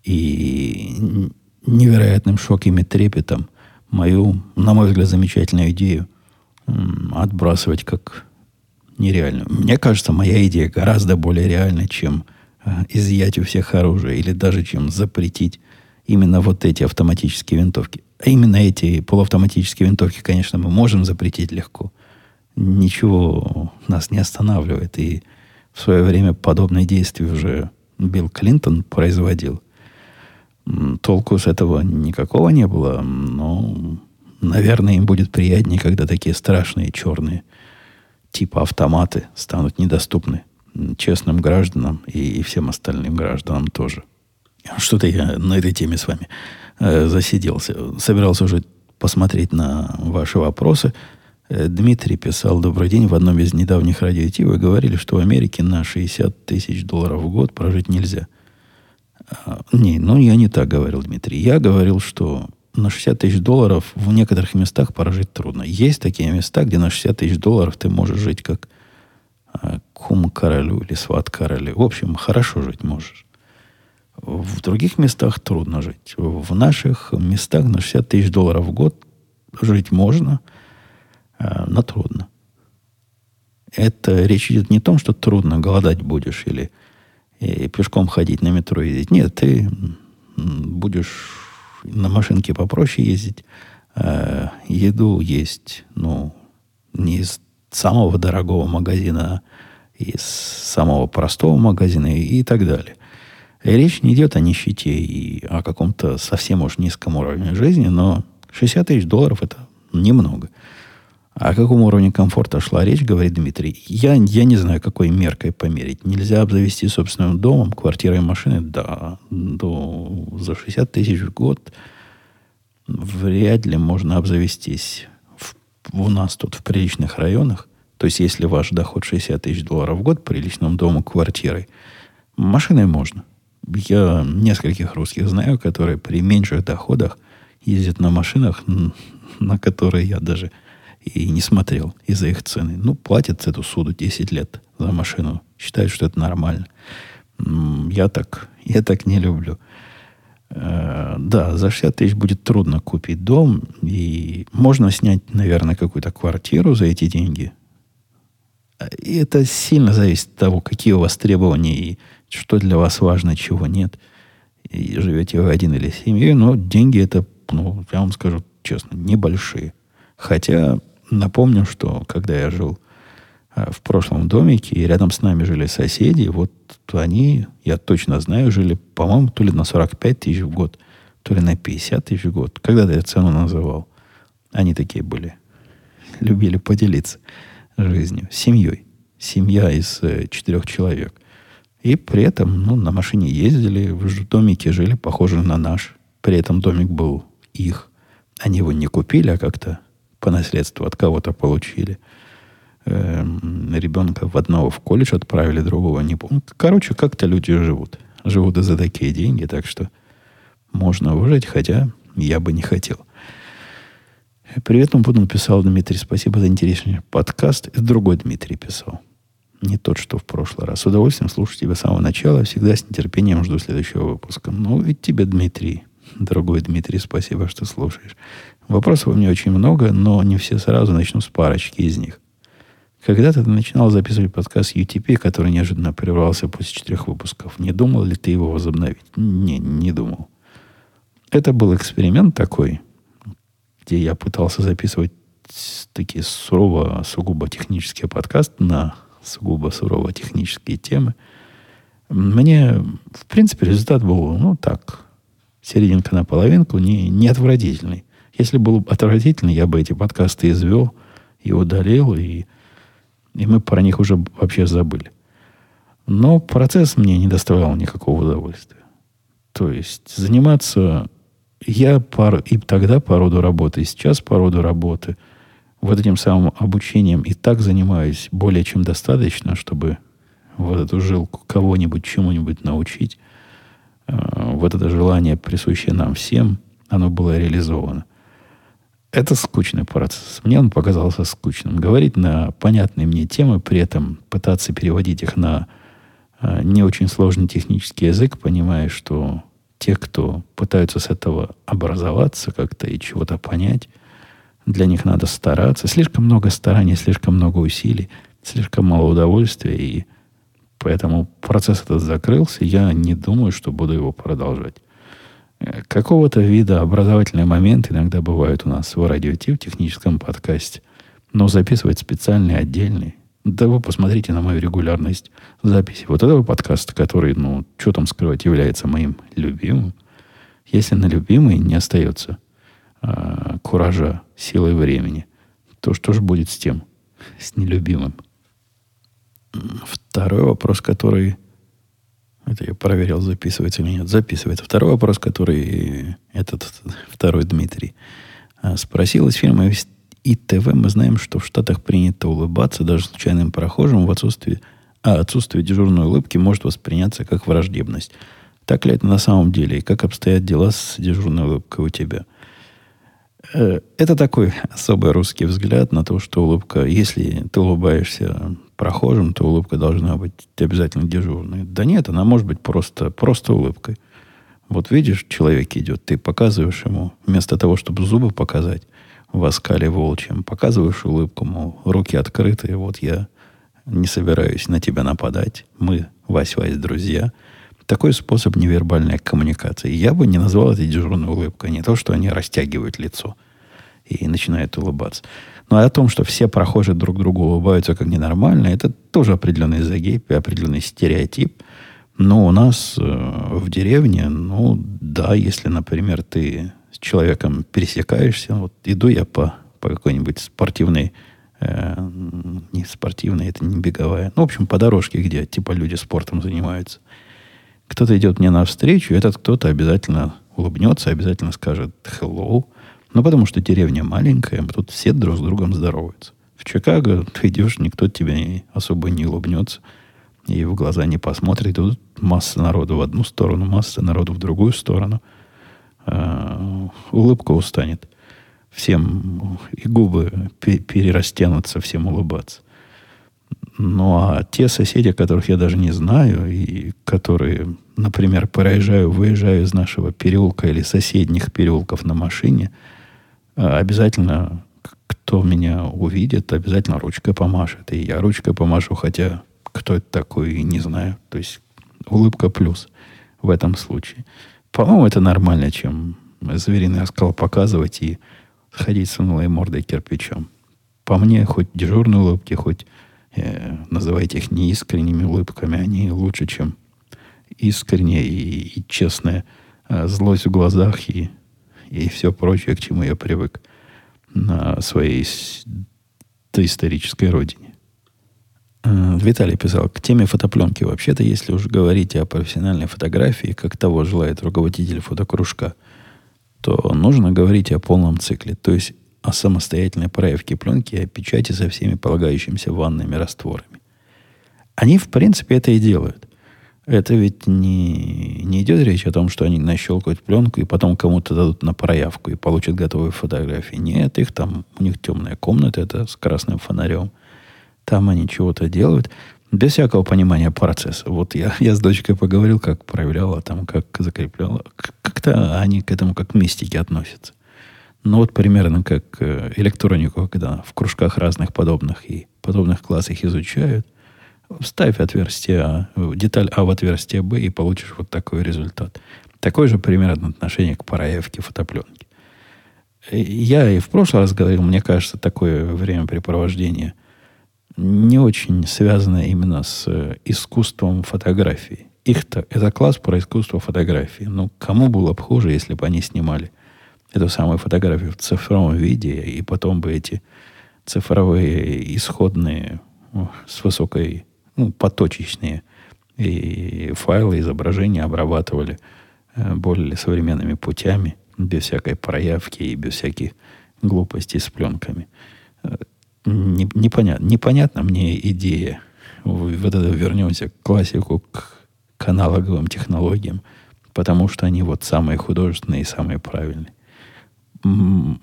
и невероятным шоком и трепетом мою, на мой взгляд, замечательную идею отбрасывать как нереальную. Мне кажется, моя идея гораздо более реальна, чем э, изъять у всех оружие или даже чем запретить именно вот эти автоматические винтовки. А именно эти полуавтоматические винтовки, конечно, мы можем запретить легко ничего нас не останавливает. И в свое время подобные действия уже Билл Клинтон производил. Толку с этого никакого не было, но, наверное, им будет приятнее, когда такие страшные черные типа автоматы станут недоступны честным гражданам и, и всем остальным гражданам тоже. Что-то я на этой теме с вами э, засиделся. Собирался уже посмотреть на ваши вопросы. Э, Дмитрий писал, добрый день, в одном из недавних радио вы говорили, что в Америке на 60 тысяч долларов в год прожить нельзя. А, не, ну я не так говорил, Дмитрий. Я говорил, что на 60 тысяч долларов в некоторых местах прожить трудно. Есть такие места, где на 60 тысяч долларов ты можешь жить как а, кум королю или сват королю. В общем, хорошо жить можешь. В других местах трудно жить. В наших местах на 60 тысяч долларов в год жить можно – но трудно. Это речь идет не о том, что трудно голодать будешь или и пешком ходить на метро ездить. Нет, ты будешь на машинке попроще ездить, э, еду есть, ну, Не из самого дорогого магазина, а из самого простого магазина и, и так далее. И речь не идет о нищете и о каком-то совсем уж низком уровне жизни, но 60 тысяч долларов это немного. О каком уровне комфорта шла речь, говорит Дмитрий. Я, я не знаю, какой меркой померить. Нельзя обзавести собственным домом, квартирой машиной. Да, до, за 60 тысяч в год вряд ли можно обзавестись в, у нас тут в приличных районах. То есть, если ваш доход 60 тысяч долларов в год, приличным дому, квартирой, машиной можно. Я нескольких русских знаю, которые при меньших доходах ездят на машинах, на которые я даже и не смотрел из-за их цены. Ну, платят эту суду 10 лет за машину. Считают, что это нормально. Я так, я так не люблю. Э, да, за 60 тысяч будет трудно купить дом. И можно снять, наверное, какую-то квартиру за эти деньги. И это сильно зависит от того, какие у вас требования и что для вас важно, чего нет. И живете вы один или семьей, но деньги это, ну, я вам скажу честно, небольшие. Хотя Напомню, что когда я жил а, в прошлом домике, и рядом с нами жили соседи, вот они, я точно знаю, жили, по-моему, то ли на 45 тысяч в год, то ли на 50 тысяч в год. Когда-то я цену называл. Они такие были. Любили поделиться жизнью, семьей. Семья из э, четырех человек. И при этом ну, на машине ездили, в домике жили, похоже на наш. При этом домик был их. Они его не купили, а как-то по наследству от кого-то получили. Эм, ребенка в одного в колледж отправили, другого не помню. Короче, как-то люди живут. Живут и за такие деньги, так что можно выжить, хотя я бы не хотел. Привет, он потом писал Дмитрий, спасибо за интересный подкаст. Это другой Дмитрий писал. Не тот, что в прошлый раз. С удовольствием слушаю тебя с самого начала. Всегда с нетерпением жду следующего выпуска. Ну, и тебе, Дмитрий. Дорогой Дмитрий, спасибо, что слушаешь. Вопросов у меня очень много, но не все сразу. Начну с парочки из них. Когда-то ты начинал записывать подкаст UTP, который неожиданно прервался после четырех выпусков. Не думал ли ты его возобновить? Не, не думал. Это был эксперимент такой, где я пытался записывать такие сурово, сугубо технические подкасты на сугубо сурово технические темы. Мне, в принципе, результат был, ну, так, серединка на половинку, не, не отвратительный. Если был бы отвратительно, я бы эти подкасты извел и удалил, и, и мы про них уже вообще забыли. Но процесс мне не доставлял никакого удовольствия. То есть заниматься... Я пар, и тогда по роду работы, и сейчас по роду работы вот этим самым обучением и так занимаюсь более чем достаточно, чтобы вот эту жилку кого-нибудь чему-нибудь научить. Э, вот это желание, присущее нам всем, оно было реализовано. Это скучный процесс. Мне он показался скучным. Говорить на понятные мне темы, при этом пытаться переводить их на э, не очень сложный технический язык, понимая, что те, кто пытаются с этого образоваться как-то и чего-то понять, для них надо стараться. Слишком много стараний, слишком много усилий, слишком мало удовольствия, и поэтому процесс этот закрылся. Я не думаю, что буду его продолжать. Какого-то вида образовательные моменты иногда бывают у нас в радиоте, в техническом подкасте. Но записывать специальный, отдельный. Да вы посмотрите на мою регулярность записи вот этого подкаста, который, ну, что там скрывать, является моим любимым. Если на любимый не остается э, куража, силы времени, то что же будет с тем, с нелюбимым? Второй вопрос, который это я проверял, записывается или нет. Записывается. Второй вопрос, который этот второй Дмитрий а, спросил из фильма ИТВ. Мы знаем, что в Штатах принято улыбаться даже случайным прохожим в отсутствии, а отсутствие дежурной улыбки может восприняться как враждебность. Так ли это на самом деле? И как обстоят дела с дежурной улыбкой у тебя? Э, это такой особый русский взгляд на то, что улыбка, если ты улыбаешься прохожим, то улыбка должна быть обязательно дежурной. Да нет, она может быть просто, просто улыбкой. Вот видишь, человек идет, ты показываешь ему, вместо того, чтобы зубы показать в оскале волчьем, показываешь улыбку, мол, руки открытые, вот я не собираюсь на тебя нападать, мы, Вась-Вась, друзья. Такой способ невербальной коммуникации. Я бы не назвал это дежурной улыбкой, не то, что они растягивают лицо. и начинает улыбаться. Но о том, что все прохожие друг другу улыбаются как ненормально, это тоже определенный загиб и определенный стереотип. Но у нас э, в деревне, ну да, если, например, ты с человеком пересекаешься, вот иду я по, по какой-нибудь спортивной, э, не спортивной, это не беговая, ну, в общем, по дорожке, где типа люди спортом занимаются. Кто-то идет мне навстречу, этот кто-то обязательно улыбнется, обязательно скажет hello, ну, потому что деревня маленькая, тут все друг с другом здороваются. В Чикаго ты идешь, никто тебе особо не улыбнется и в глаза не посмотрит. Тут масса народу в одну сторону, масса народу в другую сторону. А, улыбка устанет. Всем и губы перерастянутся, всем улыбаться. Ну, а те соседи, которых я даже не знаю, и которые, например, проезжаю, выезжаю из нашего переулка или соседних переулков на машине – обязательно, кто меня увидит, обязательно ручкой помашет. И я ручкой помашу, хотя кто это такой, не знаю. То есть улыбка плюс в этом случае. По-моему, это нормально, чем звериный оскал показывать и ходить с унылой мордой кирпичом. По мне, хоть дежурные улыбки, хоть э, называйте их неискренними улыбками, они лучше, чем искренняя и, и честная э, злость в глазах и и все прочее, к чему я привык на своей доисторической родине. Э, Виталий писал, к теме фотопленки. Вообще-то, если уж говорить о профессиональной фотографии, как того желает руководитель фотокружка, то нужно говорить о полном цикле, то есть о самостоятельной проявке пленки и о печати со всеми полагающимися ванными растворами. Они, в принципе, это и делают. Это ведь не, не идет речь о том, что они нащелкают пленку и потом кому-то дадут на проявку и получат готовые фотографии. Нет, их там, у них темная комната, это с красным фонарем. Там они чего-то делают без всякого понимания процесса. Вот я, я с дочкой поговорил, как проверяла, там, как закрепляла. Как-то они к этому как к мистике относятся. Ну, вот примерно как э, электронику, когда в кружках разных подобных и подобных классах изучают – Вставь отверстие А, деталь А в отверстие Б и получишь вот такой результат. Такое же примерно отношение к проявке фотопленки. Я и в прошлый раз говорил, мне кажется, такое времяпрепровождение не очень связано именно с э, искусством фотографии. Их-то, это класс про искусство фотографии. Ну, кому было бы хуже, если бы они снимали эту самую фотографию в цифровом виде, и потом бы эти цифровые исходные с высокой ну, поточечные и файлы, изображения обрабатывали э, более современными путями, без всякой проявки и без всяких глупостей с пленками. Э, непонятно, непонятна мне идея. Вот это вернемся к классику, к, к аналоговым технологиям, потому что они вот самые художественные и самые правильные.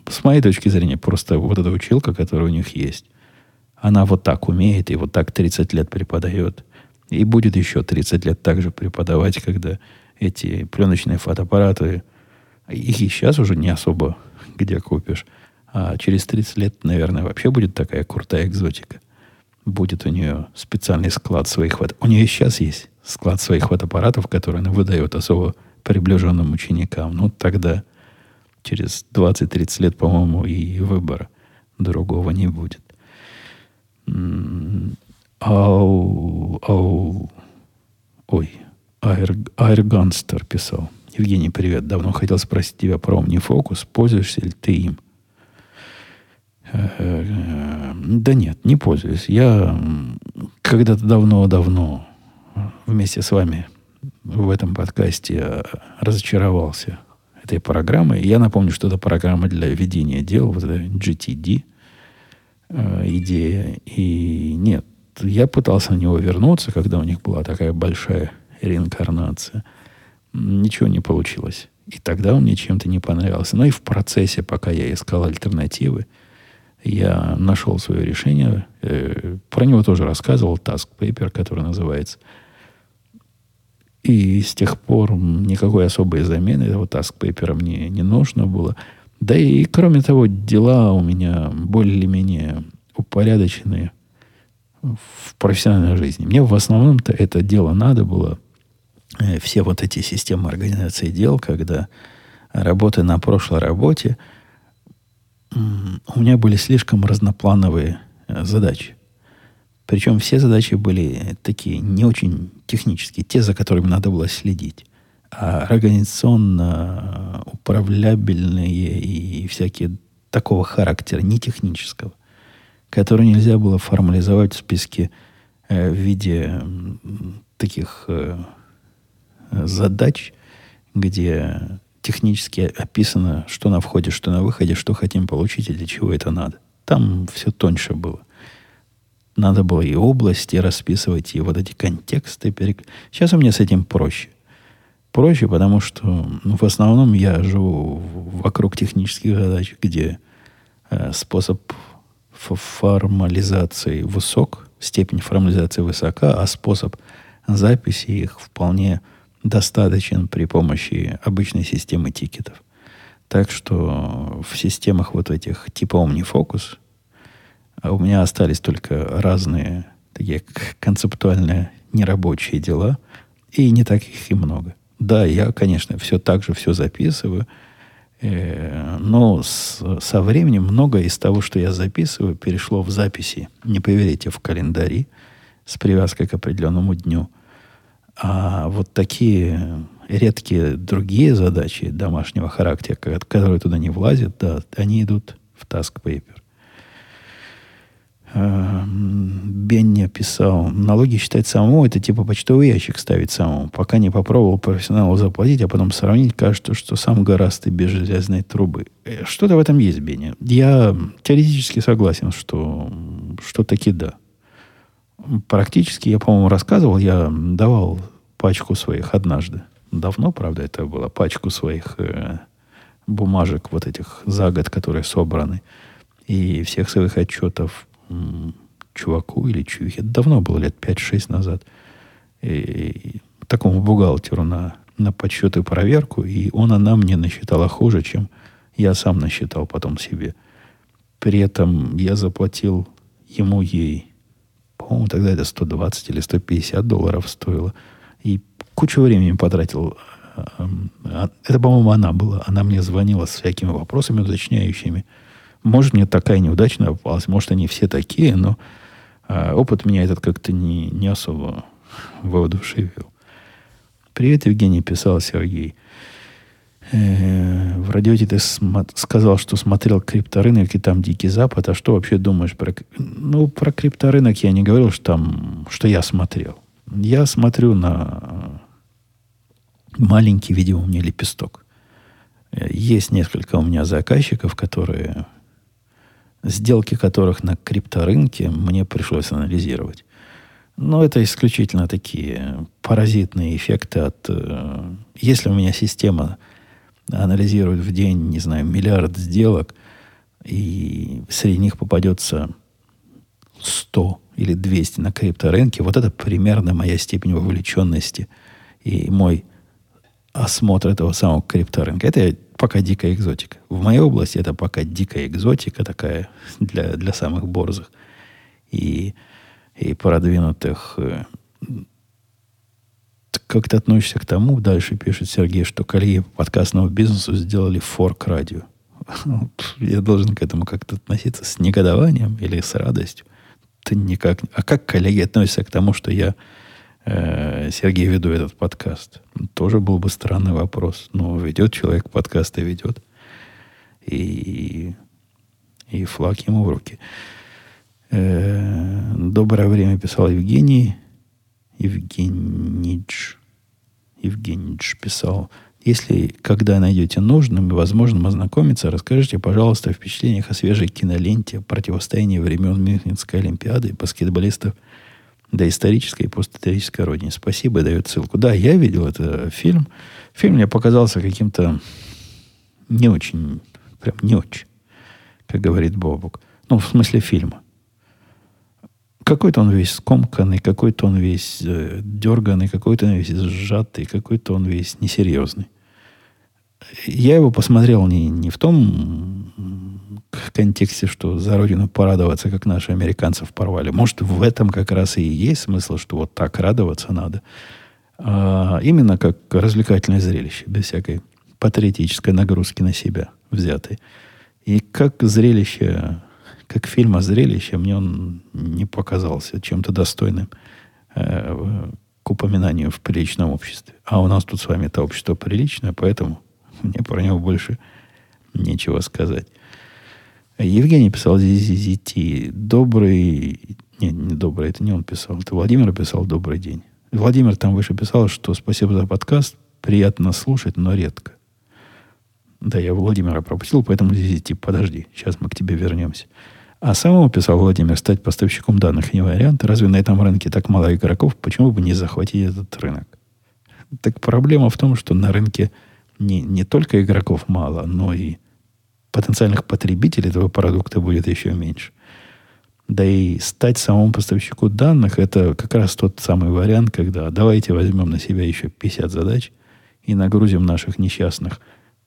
С моей точки зрения, просто вот эта училка, которая у них есть, она вот так умеет и вот так 30 лет преподает. И будет еще 30 лет также преподавать, когда эти пленочные фотоаппараты, их и сейчас уже не особо где купишь. А через 30 лет, наверное, вообще будет такая крутая экзотика. Будет у нее специальный склад своих фото... У нее сейчас есть склад своих фотоаппаратов, которые она выдает особо приближенным ученикам. Ну, тогда через 20-30 лет, по-моему, и выбора другого не будет. Ау, ау, ой, Айр, Айрганстер писал. Евгений, привет. Давно хотел спросить тебя про OmniFocus. Пользуешься ли ты им? Э, да нет, не пользуюсь. Я когда-то давно-давно вместе с вами в этом подкасте разочаровался этой программой. Я напомню, что это программа для ведения дел, вот это GTD – э, идея. И нет, я пытался на него вернуться, когда у них была такая большая реинкарнация. Ничего не получилось. И тогда он мне чем-то не понравился. Но и в процессе, пока я искал альтернативы, я нашел свое решение. Э, про него тоже рассказывал, Task Paper, который называется. И с тех пор никакой особой замены этого Task Paper мне не нужно было. Да и, кроме того, дела у меня более-менее упорядоченные в профессиональной жизни. Мне в основном-то это дело надо было. Э, все вот эти системы организации дел, когда работы на прошлой работе у меня были слишком разноплановые э, задачи. Причем все задачи были такие не очень технические, те, за которыми надо было следить. Организационно управлябельные и всякие такого характера, не технического, которые нельзя было формализовать в списке э, в виде таких э, задач, где технически описано, что на входе, что на выходе, что хотим получить и для чего это надо. Там все тоньше было. Надо было и области расписывать, и вот эти контексты. Перек... Сейчас у меня с этим проще. Проще, потому что ну, в основном я живу вокруг технических задач, где э, способ формализации высок, степень формализации высока, а способ записи их вполне достаточен при помощи обычной системы тикетов. Так что в системах вот этих типа OmniFocus а у меня остались только разные такие концептуальные нерабочие дела, и не так их и много. Да, я, конечно, все так же все записываю, э, но с, со временем многое из того, что я записываю, перешло в записи, не поверите, в календари с привязкой к определенному дню. А вот такие редкие другие задачи домашнего характера, которые туда не влазят, да, они идут в task paper. Бенни писал, налоги считать самому, это типа почтовый ящик ставить самому. Пока не попробовал профессионалу заплатить, а потом сравнить, кажется, что сам гораздо без железной трубы. Э, что-то в этом есть, Бенни. Я теоретически согласен, что, что таки да. Практически, я, по-моему, рассказывал, я давал пачку своих однажды. Давно, правда, это было. Пачку своих э, бумажек вот этих за год, которые собраны. И всех своих отчетов чуваку или чувихе. Давно было, лет 5-6 назад. И, такому бухгалтеру на, на подсчет и проверку. И он она мне насчитала хуже, чем я сам насчитал потом себе. При этом я заплатил ему ей, по-моему, тогда это 120 или 150 долларов стоило. И кучу времени потратил. А, это, по-моему, она была. Она мне звонила с всякими вопросами уточняющими. Может, мне такая неудачная попалась, может, они все такие, но э, опыт меня этот как-то не, не особо воодушевил. Привет, Евгений, писал Сергей. Э, в радиоте ты сказал, что смотрел крипторынок и там Дикий Запад. А что вообще думаешь про... Ну, про крипторынок я не говорил, что там, что я смотрел. Я смотрю на маленький, видимо, у меня лепесток. Э, есть несколько у меня заказчиков, которые сделки которых на крипторынке мне пришлось анализировать. Но это исключительно такие паразитные эффекты от... Э, если у меня система анализирует в день, не знаю, миллиард сделок, и среди них попадется 100 или 200 на крипторынке, вот это примерно моя степень вовлеченности и мой осмотр этого самого крипторынка. Это пока дикая экзотика. В моей области это пока дикая экзотика такая для, для самых борзых и, и продвинутых. Э, как ты относишься к тому, дальше пишет Сергей, что коллеги по подкастному бизнесу сделали форк радио. Я должен к этому как-то относиться с негодованием или с радостью. Ты никак... А как коллеги относятся к тому, что я э, Сергей веду этот подкаст? Тоже был бы странный вопрос. Но ведет человек подкаст и ведет. И, и флаг ему в руки. Э, доброе время писал Евгений. Евгеньич. Евгеньич писал. Если когда найдете нужным и возможным ознакомиться, расскажите, пожалуйста, о впечатлениях о свежей киноленте противостоянии времен Мюнхенской Олимпиады баскетболистов – до исторической и постисторической родине. Спасибо, дает ссылку. Да, я видел этот фильм. Фильм мне показался каким-то не очень, прям не очень, как говорит Бобук. Ну, в смысле фильма. Какой-то он весь скомканный, какой-то он весь э, дерганный, какой-то он весь сжатый, какой-то он весь несерьезный. Я его посмотрел не, не в том контексте, что за родину порадоваться, как наши американцев порвали. Может, в этом как раз и есть смысл, что вот так радоваться надо. А именно как развлекательное зрелище, без всякой патриотической нагрузки на себя взятой. И как зрелище, как фильм о зрелище, мне он не показался чем-то достойным э, к упоминанию в приличном обществе. А у нас тут с вами это общество приличное, поэтому мне про него больше нечего сказать. Евгений писал ZZT. Добрый... Нет, не добрый, это не он писал. Это Владимир писал «Добрый день». Владимир там выше писал, что спасибо за подкаст. Приятно слушать, но редко. Да, я Владимира пропустил, поэтому ZZT, подожди, сейчас мы к тебе вернемся. А самому писал Владимир, стать поставщиком данных не вариант. Разве на этом рынке так мало игроков? Почему бы не захватить этот рынок? Так проблема в том, что на рынке не, не только игроков мало, но и потенциальных потребителей этого продукта будет еще меньше. Да и стать самому поставщику данных, это как раз тот самый вариант, когда давайте возьмем на себя еще 50 задач и нагрузим наших несчастных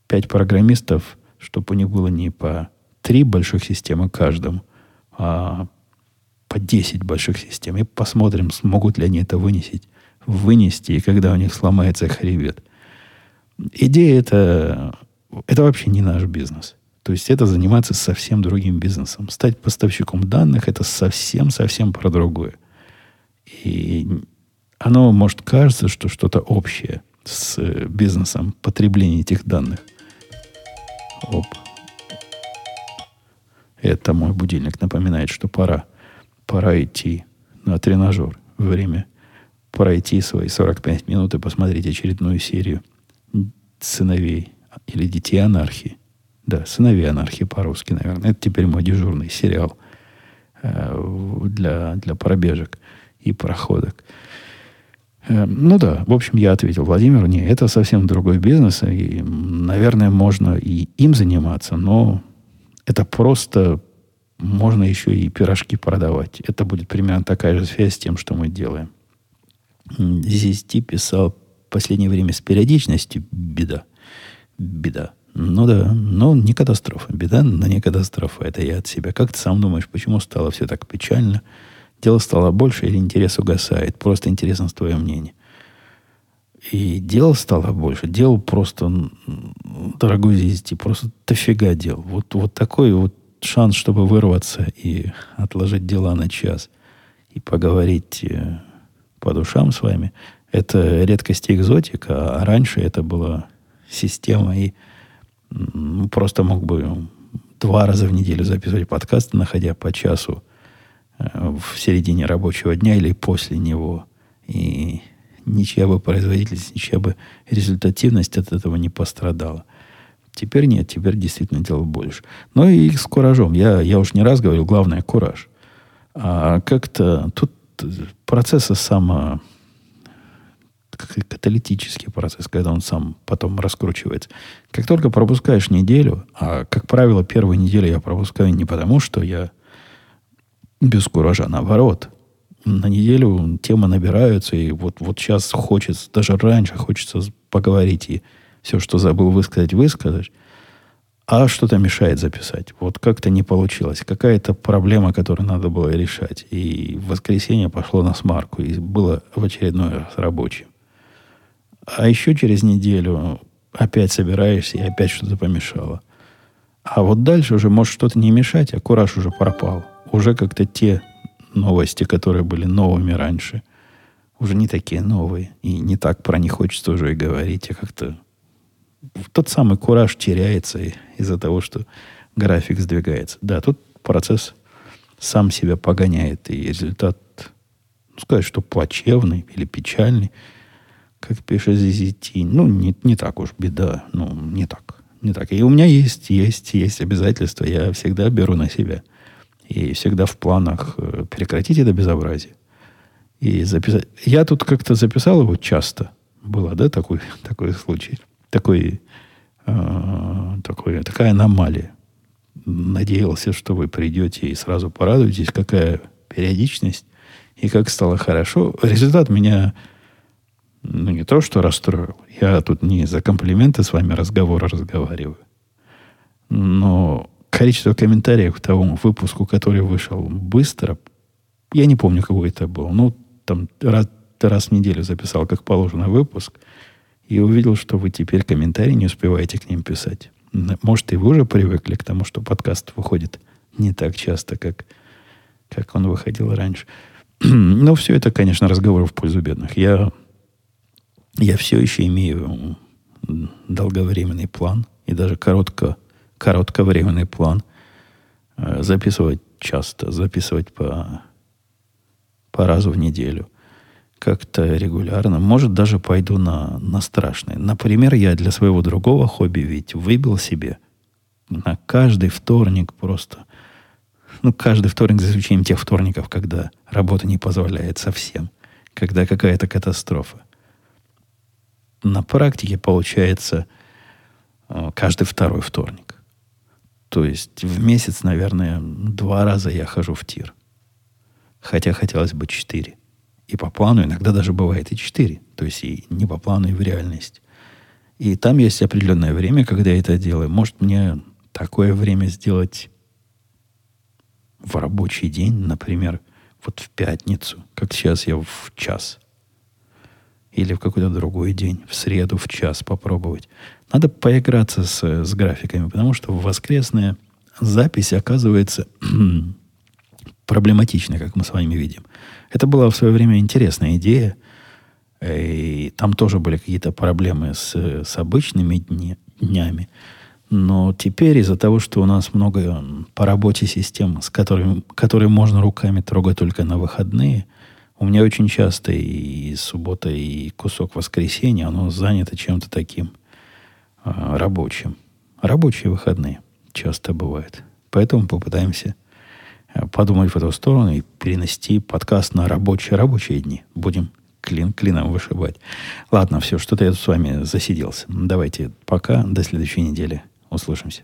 5 программистов, чтобы у них было не по 3 больших системы каждому, а по 10 больших систем. И посмотрим, смогут ли они это вынести, вынести, и когда у них сломается хребет. Идея это, это вообще не наш бизнес. То есть это заниматься совсем другим бизнесом. Стать поставщиком данных это совсем-совсем про другое. И оно может кажется, что что-то общее с бизнесом потребления этих данных. Оп. Это мой будильник напоминает, что пора, пора идти на тренажер. Время пройти свои 45 минут и посмотреть очередную серию сыновей или детей анархии. Да, сыновей анархии по-русски, наверное. Это теперь мой дежурный сериал э, для, для пробежек и проходок. Э, ну да, в общем, я ответил Владимиру, не, это совсем другой бизнес, и, наверное, можно и им заниматься, но это просто можно еще и пирожки продавать. Это будет примерно такая же связь с тем, что мы делаем. Здесь писал последнее время с периодичностью беда. Беда. Ну да, но не катастрофа. Беда, но не катастрофа. Это я от себя. Как ты сам думаешь, почему стало все так печально? Дело стало больше или интерес угасает? Просто интересно твое мнение. И дел стало больше. Дел просто, дорогой Зизти, просто дофига дел. Вот, вот такой вот шанс, чтобы вырваться и отложить дела на час и поговорить э, по душам с вами, это редкость и экзотика, а раньше это была система, и просто мог бы два раза в неделю записывать подкасты, находя по часу э, в середине рабочего дня или после него. И ничья бы производительность, ничья бы результативность от этого не пострадала. Теперь нет, теперь действительно дело больше. Но и с куражом. Я, я уж не раз говорил, главное кураж. А как-то тут процессы само каталитический процесс, когда он сам потом раскручивается. Как только пропускаешь неделю, а, как правило, первую неделю я пропускаю не потому, что я без куража, наоборот. На неделю темы набираются, и вот, вот сейчас хочется, даже раньше хочется поговорить и все, что забыл высказать, высказать, а что-то мешает записать. Вот как-то не получилось. Какая-то проблема, которую надо было решать. И в воскресенье пошло на смарку, и было в очередной раз рабочим. А еще через неделю опять собираешься, и опять что-то помешало. А вот дальше уже может что-то не мешать, а кураж уже пропал. Уже как-то те новости, которые были новыми раньше, уже не такие новые. И не так про них хочется уже и говорить, а как-то тот самый кураж теряется из-за того, что график сдвигается. Да, тут процесс сам себя погоняет, и результат, ну, сказать, что плачевный или печальный – как пишет ZZT, ну, не, не так уж беда, ну, не так. Не так. И у меня есть, есть, есть обязательства, я всегда беру на себя. И всегда в планах э, прекратить это безобразие. И записать. Я тут как-то записал его часто. Было, да, такой, такой случай. Такой, э, такой, такая аномалия. Надеялся, что вы придете и сразу порадуетесь, какая периодичность и как стало хорошо. Результат меня ну, не то, что расстроил. Я тут не за комплименты с вами разговоры разговариваю. Но количество комментариев к тому выпуску, который вышел быстро, я не помню, какой это был. Ну, там раз, раз в неделю записал, как положено, выпуск, и увидел, что вы теперь комментарии не успеваете к ним писать. Может, и вы уже привыкли к тому, что подкаст выходит не так часто, как, как он выходил раньше. Но все это, конечно, разговоры в пользу бедных. Я, я все еще имею долговременный план и даже коротко, коротковременный план э, записывать часто, записывать по, по разу в неделю. Как-то регулярно. Может, даже пойду на, на страшное. Например, я для своего другого хобби ведь выбил себе на каждый вторник просто ну, каждый вторник, за исключением тех вторников, когда работа не позволяет совсем, когда какая-то катастрофа. На практике получается э, каждый второй вторник. То есть в месяц, наверное, два раза я хожу в тир. Хотя хотелось бы четыре. И по плану иногда даже бывает и четыре. То есть и не по плану, и в реальность. И там есть определенное время, когда я это делаю. Может, мне такое время сделать в рабочий день, например, вот в пятницу, как сейчас я в час. Или в какой-то другой день, в среду в час попробовать. Надо поиграться с, с графиками, потому что воскресная запись оказывается проблематичной, как мы с вами видим. Это была в свое время интересная идея. И там тоже были какие-то проблемы с, с обычными дни, днями. Но теперь из-за того, что у нас много по работе систем, с которыми, которые можно руками трогать только на выходные, у меня очень часто и суббота, и кусок воскресенья, оно занято чем-то таким э, рабочим. Рабочие выходные часто бывают. Поэтому попытаемся а, подумать в эту сторону и перенести подкаст на рабочие рабочие дни. Будем клин клином вышибать. Ладно, все, что-то я с вами засиделся. Давайте пока, до следующей недели. Услышимся.